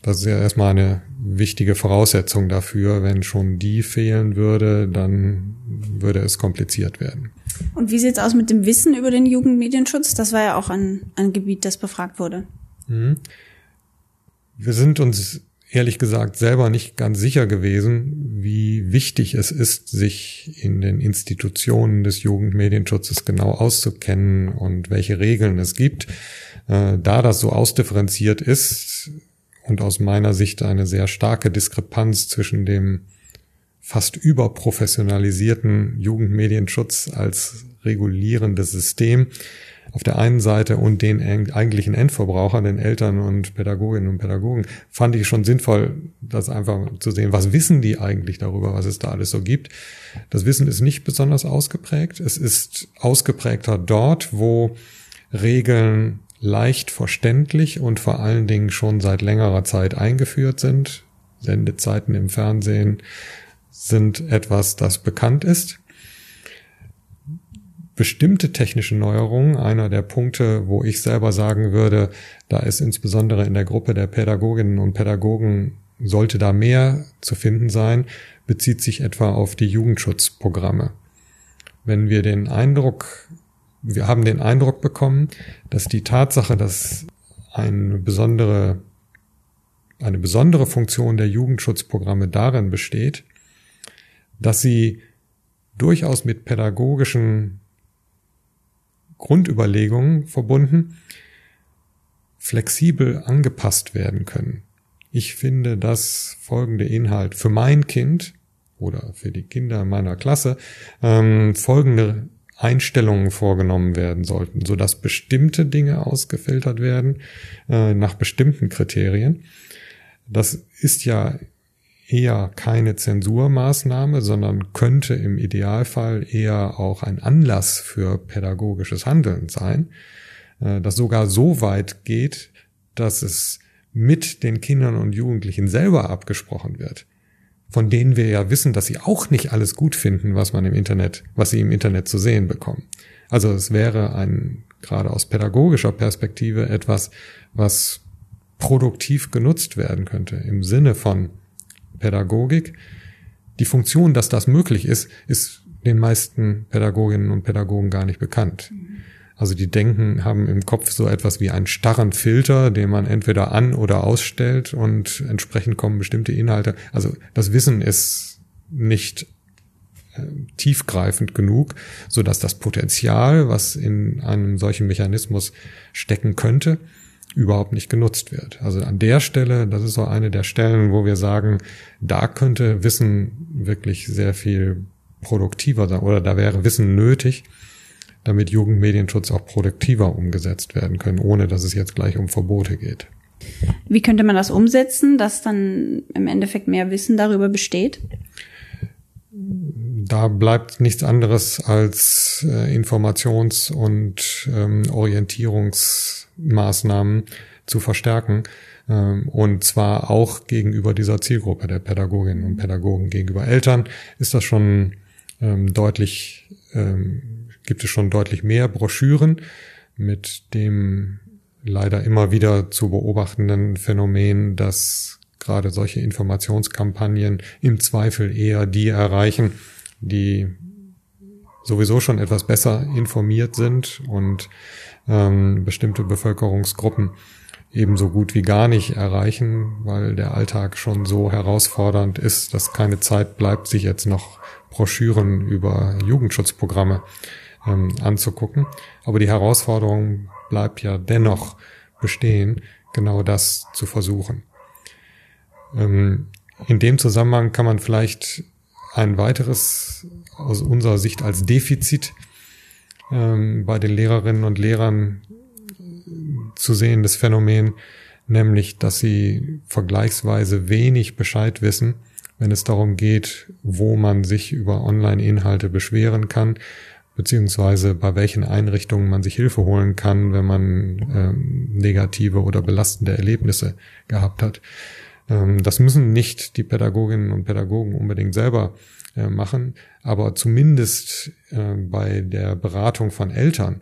Das ist ja erstmal eine wichtige Voraussetzung dafür. Wenn schon die fehlen würde, dann würde es kompliziert werden. Und wie sieht's aus mit dem Wissen über den Jugendmedienschutz? Das war ja auch ein, ein Gebiet, das befragt wurde. Mhm. Wir sind uns ehrlich gesagt selber nicht ganz sicher gewesen, wie wichtig es ist, sich in den Institutionen des Jugendmedienschutzes genau auszukennen und welche Regeln es gibt. Äh, da das so ausdifferenziert ist, und aus meiner Sicht eine sehr starke Diskrepanz zwischen dem fast überprofessionalisierten Jugendmedienschutz als regulierendes System auf der einen Seite und den eigentlichen Endverbrauchern, den Eltern und Pädagoginnen und Pädagogen, fand ich schon sinnvoll, das einfach zu sehen, was wissen die eigentlich darüber, was es da alles so gibt. Das Wissen ist nicht besonders ausgeprägt. Es ist ausgeprägter dort, wo Regeln leicht verständlich und vor allen Dingen schon seit längerer Zeit eingeführt sind. Sendezeiten im Fernsehen sind etwas, das bekannt ist. Bestimmte technische Neuerungen, einer der Punkte, wo ich selber sagen würde, da ist insbesondere in der Gruppe der Pädagoginnen und Pädagogen sollte da mehr zu finden sein, bezieht sich etwa auf die Jugendschutzprogramme. Wenn wir den Eindruck wir haben den Eindruck bekommen, dass die Tatsache, dass eine besondere, eine besondere Funktion der Jugendschutzprogramme darin besteht, dass sie durchaus mit pädagogischen Grundüberlegungen verbunden flexibel angepasst werden können. Ich finde, dass folgende Inhalt für mein Kind oder für die Kinder meiner Klasse ähm, folgende Einstellungen vorgenommen werden sollten, so dass bestimmte Dinge ausgefiltert werden äh, nach bestimmten Kriterien. Das ist ja eher keine Zensurmaßnahme, sondern könnte im Idealfall eher auch ein Anlass für pädagogisches Handeln sein, äh, das sogar so weit geht, dass es mit den Kindern und Jugendlichen selber abgesprochen wird von denen wir ja wissen, dass sie auch nicht alles gut finden, was man im Internet, was sie im Internet zu sehen bekommen. Also es wäre ein, gerade aus pädagogischer Perspektive etwas, was produktiv genutzt werden könnte im Sinne von Pädagogik. Die Funktion, dass das möglich ist, ist den meisten Pädagoginnen und Pädagogen gar nicht bekannt. Also die denken, haben im Kopf so etwas wie einen starren Filter, den man entweder an- oder ausstellt und entsprechend kommen bestimmte Inhalte. Also das Wissen ist nicht äh, tiefgreifend genug, so dass das Potenzial, was in einem solchen Mechanismus stecken könnte, überhaupt nicht genutzt wird. Also an der Stelle, das ist so eine der Stellen, wo wir sagen, da könnte Wissen wirklich sehr viel produktiver sein oder da wäre Wissen nötig, damit Jugendmedienschutz auch produktiver umgesetzt werden können, ohne dass es jetzt gleich um Verbote geht. Wie könnte man das umsetzen, dass dann im Endeffekt mehr Wissen darüber besteht? Da bleibt nichts anderes als äh, Informations- und ähm, Orientierungsmaßnahmen zu verstärken. Ähm, und zwar auch gegenüber dieser Zielgruppe der Pädagoginnen und Pädagogen. Gegenüber Eltern ist das schon ähm, deutlich ähm, gibt es schon deutlich mehr Broschüren mit dem leider immer wieder zu beobachtenden Phänomen, dass gerade solche Informationskampagnen im Zweifel eher die erreichen, die sowieso schon etwas besser informiert sind und ähm, bestimmte Bevölkerungsgruppen ebenso gut wie gar nicht erreichen, weil der Alltag schon so herausfordernd ist, dass keine Zeit bleibt, sich jetzt noch Broschüren über Jugendschutzprogramme ähm, anzugucken. Aber die Herausforderung bleibt ja dennoch bestehen, genau das zu versuchen. Ähm, in dem Zusammenhang kann man vielleicht ein weiteres aus unserer Sicht als Defizit ähm, bei den Lehrerinnen und Lehrern zu sehendes Phänomen, nämlich dass sie vergleichsweise wenig Bescheid wissen, wenn es darum geht, wo man sich über Online-Inhalte beschweren kann beziehungsweise bei welchen Einrichtungen man sich Hilfe holen kann, wenn man ähm, negative oder belastende Erlebnisse gehabt hat. Ähm, das müssen nicht die Pädagoginnen und Pädagogen unbedingt selber äh, machen, aber zumindest äh, bei der Beratung von Eltern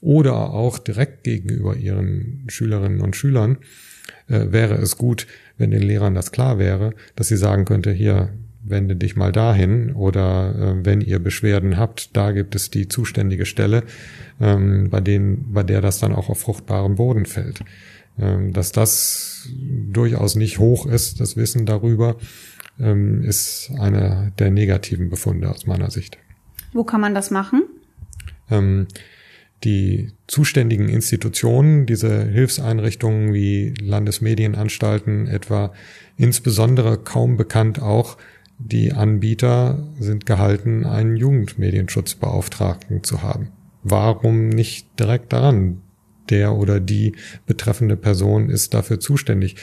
oder auch direkt gegenüber ihren Schülerinnen und Schülern äh, wäre es gut, wenn den Lehrern das klar wäre, dass sie sagen könnte, hier, wende dich mal dahin oder äh, wenn ihr Beschwerden habt, da gibt es die zuständige Stelle, ähm, bei denen, bei der das dann auch auf fruchtbarem Boden fällt. Ähm, dass das durchaus nicht hoch ist, das Wissen darüber, ähm, ist einer der negativen Befunde aus meiner Sicht. Wo kann man das machen? Ähm, die zuständigen Institutionen, diese Hilfseinrichtungen wie Landesmedienanstalten etwa, insbesondere kaum bekannt auch die Anbieter sind gehalten, einen Jugendmedienschutzbeauftragten zu haben. Warum nicht direkt daran? Der oder die betreffende Person ist dafür zuständig.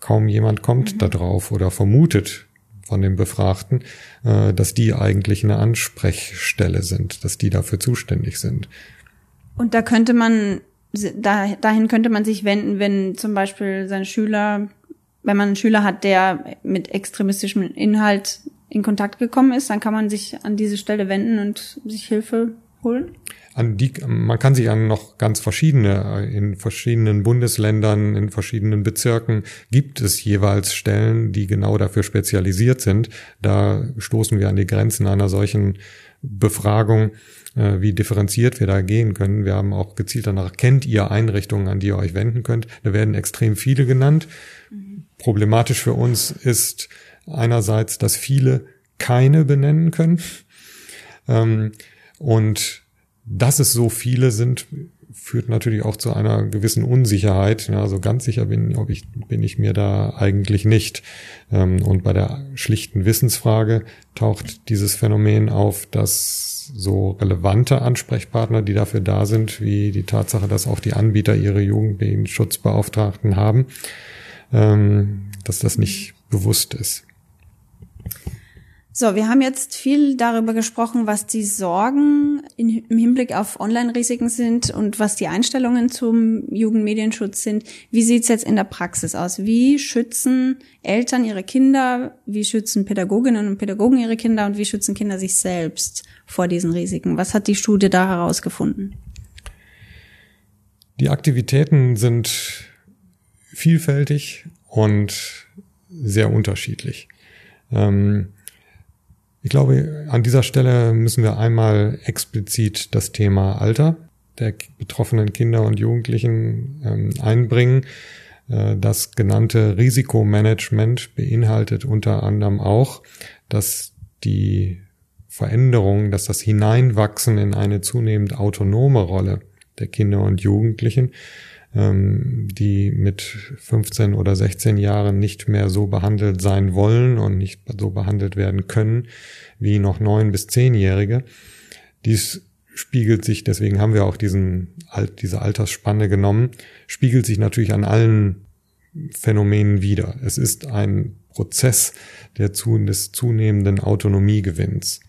Kaum jemand kommt mhm. da drauf oder vermutet von den Befragten, äh, dass die eigentlich eine Ansprechstelle sind, dass die dafür zuständig sind. Und da könnte man, dahin könnte man sich wenden, wenn zum Beispiel seine Schüler wenn man einen Schüler hat, der mit extremistischem Inhalt in Kontakt gekommen ist, dann kann man sich an diese Stelle wenden und sich Hilfe holen? An die, man kann sich an noch ganz verschiedene, in verschiedenen Bundesländern, in verschiedenen Bezirken gibt es jeweils Stellen, die genau dafür spezialisiert sind. Da stoßen wir an die Grenzen einer solchen Befragung, äh, wie differenziert wir da gehen können. Wir haben auch gezielt danach, kennt ihr Einrichtungen, an die ihr euch wenden könnt? Da werden extrem viele genannt. Problematisch für uns ist einerseits, dass viele keine benennen können. Ähm, und dass es so viele sind, führt natürlich auch zu einer gewissen Unsicherheit. Ja, also ganz sicher bin, ob ich, bin ich mir da eigentlich nicht. Ähm, und bei der schlichten Wissensfrage taucht dieses Phänomen auf, dass so relevante Ansprechpartner, die dafür da sind, wie die Tatsache, dass auch die Anbieter ihre Jugendmedienschutzbeauftragten haben, ähm, dass das nicht bewusst ist. So, wir haben jetzt viel darüber gesprochen, was die Sorgen in, im Hinblick auf Online-Risiken sind und was die Einstellungen zum Jugendmedienschutz sind. Wie sieht's jetzt in der Praxis aus? Wie schützen Eltern ihre Kinder? Wie schützen Pädagoginnen und Pädagogen ihre Kinder? Und wie schützen Kinder sich selbst vor diesen Risiken? Was hat die Studie da herausgefunden? Die Aktivitäten sind vielfältig und sehr unterschiedlich. Ähm, ich glaube, an dieser Stelle müssen wir einmal explizit das Thema Alter der betroffenen Kinder und Jugendlichen ähm, einbringen. Äh, das genannte Risikomanagement beinhaltet unter anderem auch, dass die Veränderung, dass das Hineinwachsen in eine zunehmend autonome Rolle der Kinder und Jugendlichen ähm, die mit 15 oder 16 Jahren nicht mehr so behandelt sein wollen und nicht so behandelt werden können wie noch neun bis zehnjährige. Dies spiegelt sich, deswegen haben wir auch diesen, diese Altersspanne genommen, spiegelt sich natürlich an allen Phänomenen wieder. Es ist ein Prozess der des zunehmenden Autonomiegewinns.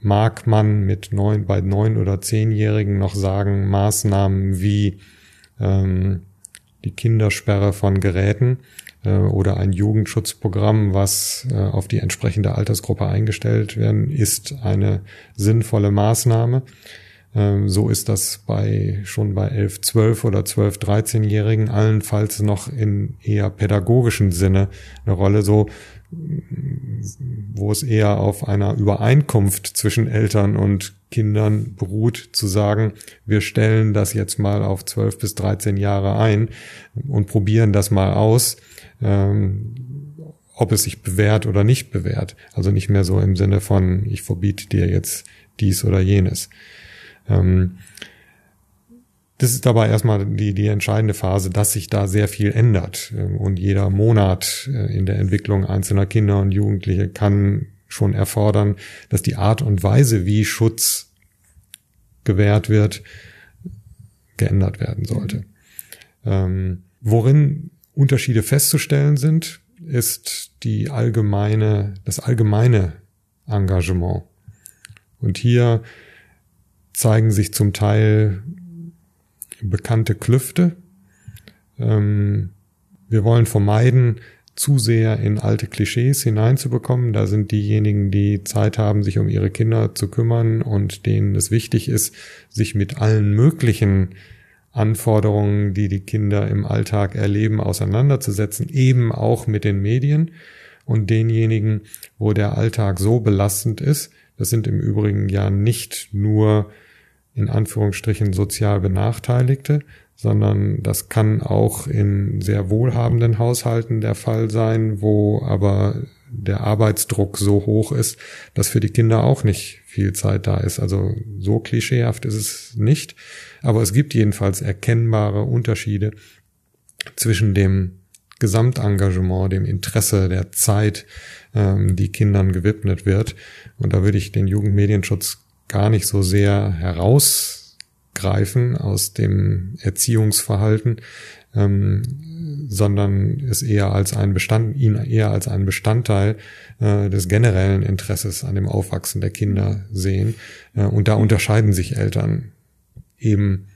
Mag man mit neun, bei neun oder zehnjährigen noch sagen, Maßnahmen wie ähm, die Kindersperre von Geräten äh, oder ein Jugendschutzprogramm, was äh, auf die entsprechende Altersgruppe eingestellt werden, ist eine sinnvolle Maßnahme. Ähm, so ist das bei schon bei 11, 12 oder 12, 13-Jährigen allenfalls noch in eher pädagogischen Sinne eine Rolle. So wo es eher auf einer Übereinkunft zwischen Eltern und Kindern beruht, zu sagen, wir stellen das jetzt mal auf 12 bis 13 Jahre ein und probieren das mal aus, ähm, ob es sich bewährt oder nicht bewährt. Also nicht mehr so im Sinne von, ich verbiete dir jetzt dies oder jenes. Ähm, das ist dabei erstmal die, die entscheidende Phase, dass sich da sehr viel ändert. Und jeder Monat äh, in der Entwicklung einzelner Kinder und Jugendliche kann schon erfordern, dass die Art und Weise, wie Schutz gewährt wird, geändert werden sollte. Ähm, worin Unterschiede festzustellen sind, ist die allgemeine, das allgemeine Engagement. Und hier zeigen sich zum Teil bekannte Klüfte. Ähm, wir wollen vermeiden, zu sehr in alte Klischees hineinzubekommen. Da sind diejenigen, die Zeit haben, sich um ihre Kinder zu kümmern und denen es wichtig ist, sich mit allen möglichen Anforderungen, die die Kinder im Alltag erleben, auseinanderzusetzen, eben auch mit den Medien und denjenigen, wo der Alltag so belastend ist. Das sind im Übrigen ja nicht nur in Anführungsstrichen sozial Benachteiligte, sondern das kann auch in sehr wohlhabenden Haushalten der Fall sein, wo aber der Arbeitsdruck so hoch ist, dass für die Kinder auch nicht viel Zeit da ist. Also so klischeehaft ist es nicht, aber es gibt jedenfalls erkennbare Unterschiede zwischen dem Gesamtengagement, dem Interesse, der Zeit ähm, die Kindern gewidmet wird. Und da würde ich den Jugendmedienschutz gar nicht so sehr herausgreifen aus dem Erziehungsverhalten, ähm, sondern es eher als ein Bestand, ihn eher als einen Bestandteil äh, des generellen Interesses an dem Aufwachsen der Kinder sehen. Äh, und da unterscheiden sich Eltern eben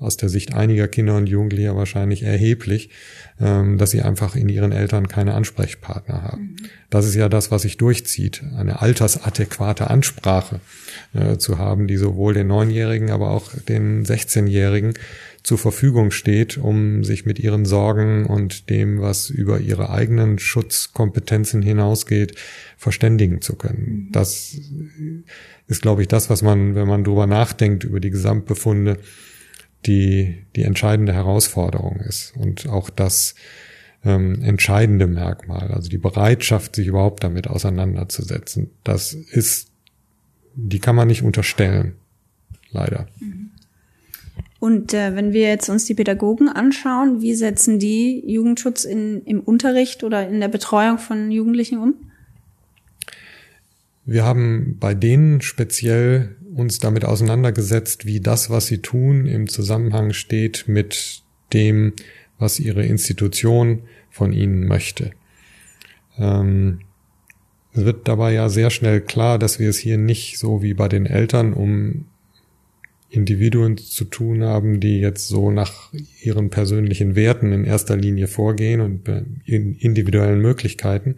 aus der Sicht einiger Kinder und Jugendlicher wahrscheinlich erheblich, ähm, dass sie einfach in ihren Eltern keine Ansprechpartner haben. Mhm. Das ist ja das, was sich durchzieht, eine altersadäquate Ansprache äh, zu haben, die sowohl den Neunjährigen, aber auch den 16-Jährigen zur Verfügung steht, um sich mit ihren Sorgen und dem, was über ihre eigenen Schutzkompetenzen hinausgeht, verständigen zu können. Mhm. Das ist, glaube ich, das, was man, wenn man drüber nachdenkt, über die Gesamtbefunde, die, die entscheidende Herausforderung ist und auch das ähm, entscheidende Merkmal, also die Bereitschaft, sich überhaupt damit auseinanderzusetzen. Das ist, die kann man nicht unterstellen, leider. Und äh, wenn wir jetzt uns die Pädagogen anschauen, wie setzen die Jugendschutz in, im Unterricht oder in der Betreuung von Jugendlichen um? Wir haben bei denen speziell uns damit auseinandergesetzt, wie das, was sie tun, im Zusammenhang steht mit dem, was ihre Institution von ihnen möchte. Ähm, es wird dabei ja sehr schnell klar, dass wir es hier nicht so wie bei den Eltern um Individuen zu tun haben, die jetzt so nach ihren persönlichen Werten in erster Linie vorgehen und in individuellen Möglichkeiten,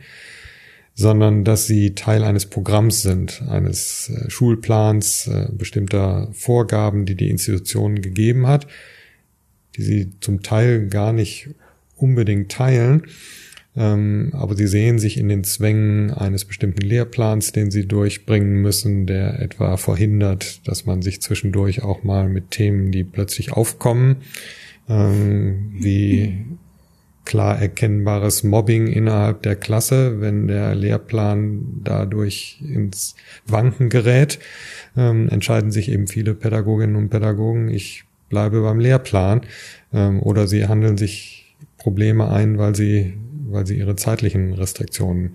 sondern dass sie Teil eines Programms sind, eines äh, Schulplans, äh, bestimmter Vorgaben, die die Institution gegeben hat, die sie zum Teil gar nicht unbedingt teilen, ähm, aber sie sehen sich in den Zwängen eines bestimmten Lehrplans, den sie durchbringen müssen, der etwa verhindert, dass man sich zwischendurch auch mal mit Themen, die plötzlich aufkommen, ähm, wie klar erkennbares Mobbing innerhalb der Klasse, wenn der Lehrplan dadurch ins Wanken gerät, ähm, entscheiden sich eben viele Pädagoginnen und Pädagogen, ich bleibe beim Lehrplan ähm, oder sie handeln sich Probleme ein, weil sie weil sie ihre zeitlichen Restriktionen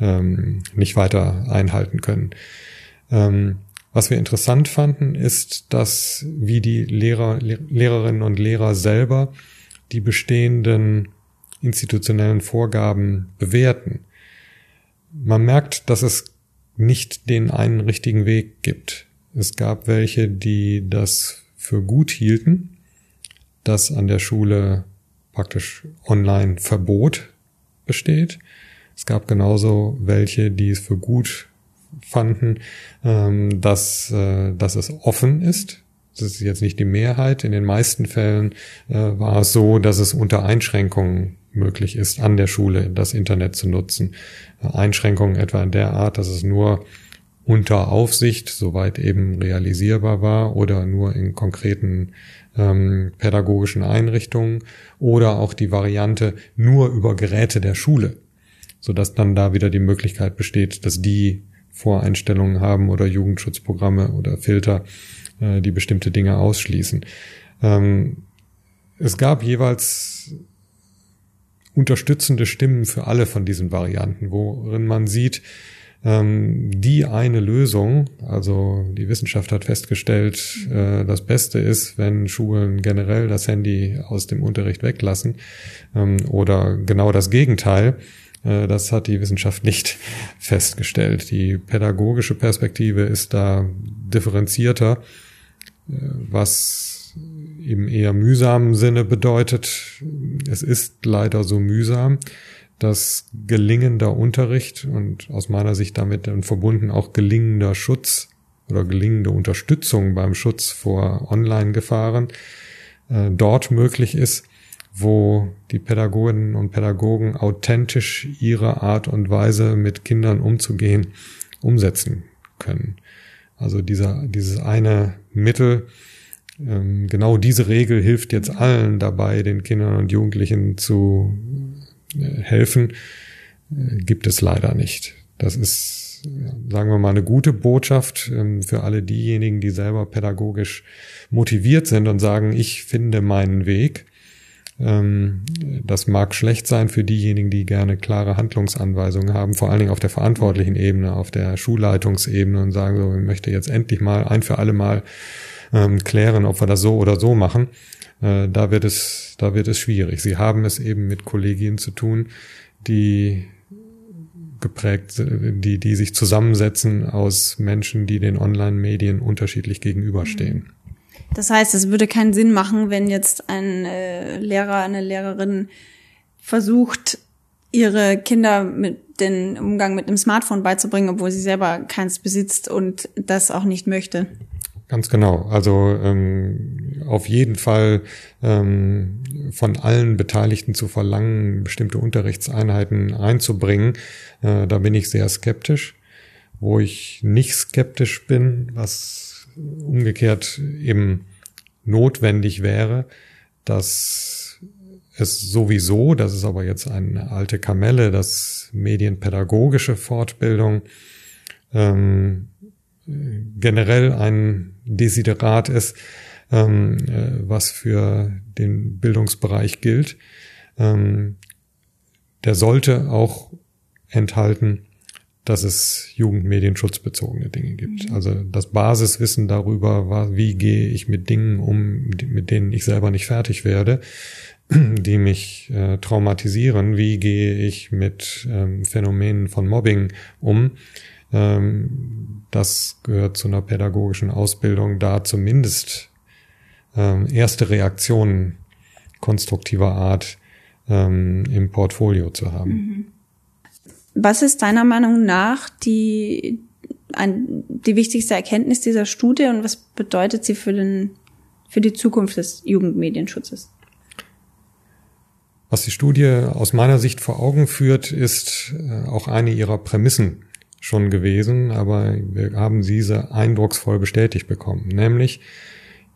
ähm, nicht weiter einhalten können. Ähm, was wir interessant fanden, ist, dass wie die Lehrer, Lehrerinnen und Lehrer selber die bestehenden institutionellen Vorgaben bewerten. Man merkt, dass es nicht den einen richtigen Weg gibt. Es gab welche, die das für gut hielten, dass an der Schule praktisch online Verbot besteht. Es gab genauso welche, die es für gut fanden, ähm, dass, äh, dass es offen ist, das ist jetzt nicht die Mehrheit. In den meisten Fällen äh, war es so, dass es unter Einschränkungen möglich ist, an der Schule das Internet zu nutzen. Einschränkungen etwa in der Art, dass es nur unter Aufsicht, soweit eben realisierbar war, oder nur in konkreten ähm, pädagogischen Einrichtungen, oder auch die Variante nur über Geräte der Schule, sodass dann da wieder die Möglichkeit besteht, dass die Voreinstellungen haben oder Jugendschutzprogramme oder Filter, äh, die bestimmte Dinge ausschließen. Ähm, es gab jeweils unterstützende Stimmen für alle von diesen Varianten, worin man sieht, ähm, die eine Lösung, also die Wissenschaft hat festgestellt, äh, das Beste ist, wenn Schulen generell das Handy aus dem Unterricht weglassen ähm, oder genau das Gegenteil. Äh, das hat die Wissenschaft nicht festgestellt. Die pädagogische Perspektive ist da differenzierter, äh, was im eher mühsamen Sinne bedeutet, es ist leider so mühsam, dass gelingender Unterricht und aus meiner Sicht damit dann verbunden auch gelingender Schutz oder gelingende Unterstützung beim Schutz vor Online-Gefahren äh, dort möglich ist, wo die Pädagoginnen und Pädagogen authentisch ihre Art und Weise mit Kindern umzugehen umsetzen können. Also dieser, dieses eine Mittel, genau diese Regel hilft jetzt allen dabei, den Kindern und Jugendlichen zu äh, helfen, äh, gibt es leider nicht. Das ist, sagen wir mal, eine gute Botschaft ähm, für alle diejenigen, die selber pädagogisch motiviert sind und sagen, ich finde meinen Weg. Ähm, das mag schlecht sein für diejenigen, die gerne klare Handlungsanweisungen haben, vor allen Dingen auf der verantwortlichen Ebene, auf der Schulleitungsebene und sagen so, ich möchte jetzt endlich mal ein für alle Mal ähm, klären, ob wir das so oder so machen. Äh, da wird es, da wird es schwierig. Sie haben es eben mit Kollegien zu tun, die geprägt, die, die sich zusammensetzen aus Menschen, die den Online-Medien unterschiedlich gegenüberstehen. Das heißt, es würde keinen Sinn machen, wenn jetzt ein äh, Lehrer, eine Lehrerin versucht, ihre Kinder mit den Umgang mit einem Smartphone beizubringen, obwohl sie selber keins besitzt und das auch nicht möchte. Ganz genau. Also ähm, auf jeden Fall ähm, von allen Beteiligten zu verlangen, bestimmte Unterrichtseinheiten einzubringen, äh, da bin ich sehr skeptisch. Wo ich nicht skeptisch bin, was umgekehrt eben notwendig wäre, dass es sowieso, das ist aber jetzt eine alte Kamelle, dass medienpädagogische Fortbildung ähm, generell ein Desiderat ist, ähm, äh, was für den Bildungsbereich gilt. Ähm, der sollte auch enthalten, dass es jugendmedienschutzbezogene Dinge gibt. Mhm. Also das Basiswissen darüber, wie gehe ich mit Dingen um, mit denen ich selber nicht fertig werde, die mich äh, traumatisieren, wie gehe ich mit ähm, Phänomenen von Mobbing um, ähm, das gehört zu einer pädagogischen Ausbildung, da zumindest ähm, erste Reaktionen konstruktiver Art ähm, im Portfolio zu haben. Mhm. Was ist deiner Meinung nach die, ein, die wichtigste Erkenntnis dieser Studie und was bedeutet sie für, den, für die Zukunft des Jugendmedienschutzes? Was die Studie aus meiner Sicht vor Augen führt, ist äh, auch eine ihrer Prämissen schon gewesen, aber wir haben diese eindrucksvoll bestätigt bekommen. Nämlich,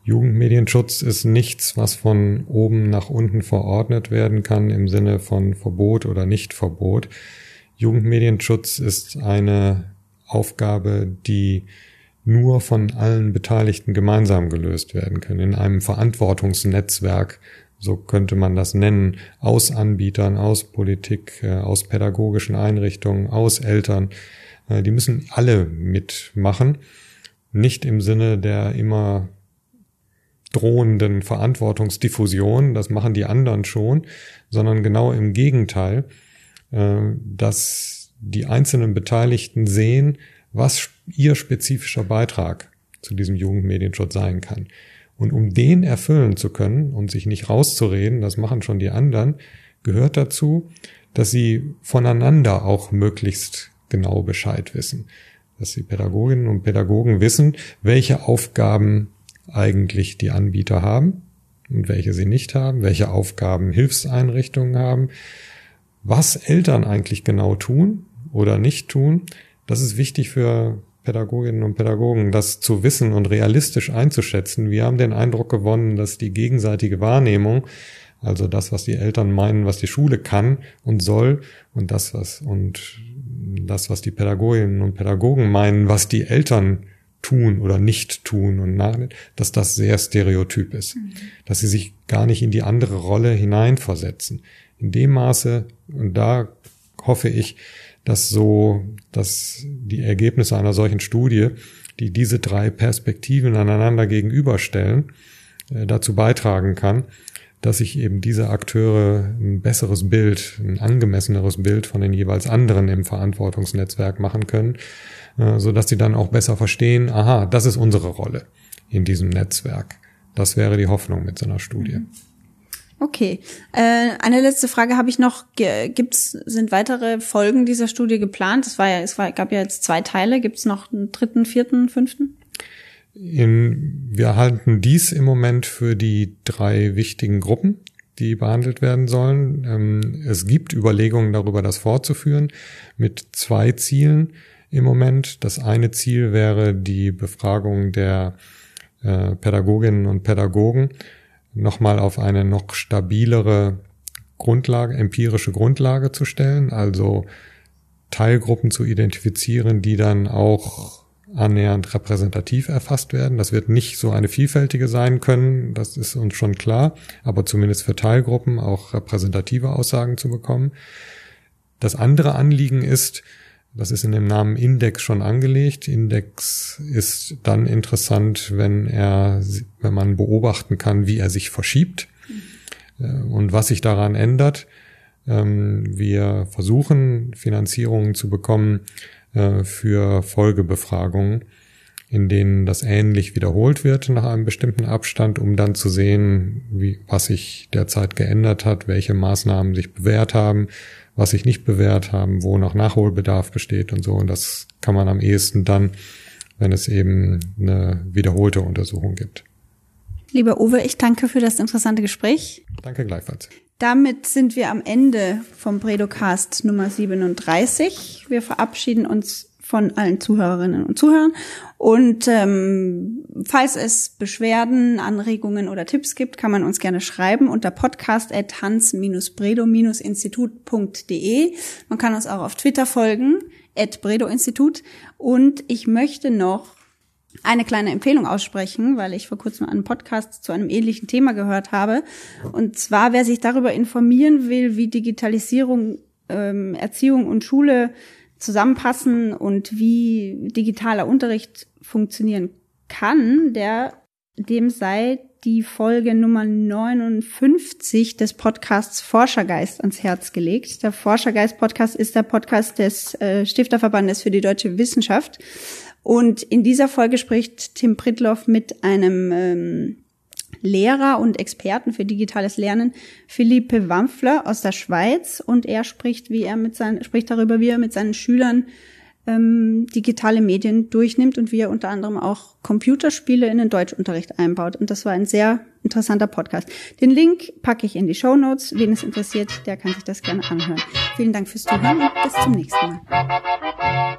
Jugendmedienschutz ist nichts, was von oben nach unten verordnet werden kann im Sinne von Verbot oder Nichtverbot. Jugendmedienschutz ist eine Aufgabe, die nur von allen Beteiligten gemeinsam gelöst werden kann, in einem Verantwortungsnetzwerk, so könnte man das nennen, aus Anbietern, aus Politik, äh, aus pädagogischen Einrichtungen, aus Eltern, die müssen alle mitmachen. Nicht im Sinne der immer drohenden Verantwortungsdiffusion, das machen die anderen schon, sondern genau im Gegenteil, äh, dass die einzelnen Beteiligten sehen, was ihr spezifischer Beitrag zu diesem Jugendmedienschutz sein kann. Und um den erfüllen zu können und sich nicht rauszureden, das machen schon die anderen, gehört dazu, dass sie voneinander auch möglichst genau Bescheid wissen. Dass die Pädagoginnen und Pädagogen wissen, welche Aufgaben eigentlich die Anbieter haben und welche sie nicht haben, welche Aufgaben Hilfseinrichtungen haben, was Eltern eigentlich genau tun oder nicht tun. Das ist wichtig für Pädagoginnen und Pädagogen, das zu wissen und realistisch einzuschätzen. Wir haben den Eindruck gewonnen, dass die gegenseitige Wahrnehmung, also das, was die Eltern meinen, was die Schule kann und soll und das, was und das, was die Pädagoginnen und Pädagogen meinen, was die Eltern tun oder nicht tun und nach, dass das sehr stereotyp ist, mhm. dass sie sich gar nicht in die andere Rolle hineinversetzen. In dem Maße, und da hoffe ich, dass so, dass die Ergebnisse einer solchen Studie, die diese drei Perspektiven aneinander gegenüberstellen, äh, dazu beitragen kann, dass sich eben diese Akteure ein besseres Bild, ein angemesseneres Bild von den jeweils anderen im Verantwortungsnetzwerk machen können, äh, so dass sie dann auch besser verstehen, aha, das ist unsere Rolle in diesem Netzwerk. Das wäre die Hoffnung mit so einer Studie. Mhm. Okay. Äh, eine letzte Frage habe ich noch. Gibt's, sind weitere Folgen dieser Studie geplant? Es war ja, es gab ja jetzt zwei Teile. Gibt es noch einen dritten, vierten, fünften? In, wir halten dies im Moment für die drei wichtigen Gruppen, die behandelt werden sollen. Ähm, es gibt Überlegungen darüber, das fortzuführen mit zwei Zielen im Moment. Das eine Ziel wäre die Befragung der äh, Pädagoginnen und Pädagogen nochmal auf eine noch stabilere Grundlage, empirische Grundlage zu stellen, also Teilgruppen zu identifizieren, die dann auch annähernd repräsentativ erfasst werden. Das wird nicht so eine vielfältige sein können, das ist uns schon klar, aber zumindest für Teilgruppen auch repräsentative Aussagen zu bekommen. Das andere Anliegen ist, das ist in dem Namen Index schon angelegt. Index ist dann interessant, wenn er, wenn man beobachten kann, wie er sich verschiebt äh, und was sich daran ändert. Ähm, wir versuchen Finanzierungen zu bekommen äh, für Folgebefragungen, in denen das ähnlich wiederholt wird nach einem bestimmten Abstand, um dann zu sehen, wie, was sich derzeit geändert hat, welche Maßnahmen sich bewährt haben, was sich nicht bewährt haben, wo noch Nachholbedarf besteht und so. Und das kann man am ehesten dann, wenn es eben eine wiederholte Untersuchung gibt. Lieber Uwe, ich danke für das interessante Gespräch. Danke gleichfalls. Damit sind wir am Ende vom Bredocast Nummer 37. Wir verabschieden uns von allen Zuhörerinnen und Zuhörern. Und ähm, falls es Beschwerden, Anregungen oder Tipps gibt, kann man uns gerne schreiben unter podcast.hans-bredo-institut.de. Man kann uns auch auf Twitter folgen, at Bredo-Institut. Und ich möchte noch eine kleine Empfehlung aussprechen, weil ich vor kurzem einen Podcast zu einem ähnlichen Thema gehört habe. Und zwar, wer sich darüber informieren will, wie Digitalisierung, ähm, Erziehung und Schule zusammenpassen und wie digitaler Unterricht funktionieren kann, der dem sei die Folge Nummer 59 des Podcasts Forschergeist ans Herz gelegt. Der Forschergeist Podcast ist der Podcast des äh, Stifterverbandes für die deutsche Wissenschaft. Und in dieser Folge spricht Tim Pritloff mit einem ähm, Lehrer und Experten für digitales Lernen, Philippe Wampfler aus der Schweiz. Und er spricht, wie er mit seinen, spricht darüber, wie er mit seinen Schülern ähm, digitale Medien durchnimmt und wie er unter anderem auch Computerspiele in den Deutschunterricht einbaut. Und das war ein sehr interessanter Podcast. Den Link packe ich in die Show Notes. Wen es interessiert, der kann sich das gerne anhören. Vielen Dank fürs Zuhören und bis zum nächsten Mal.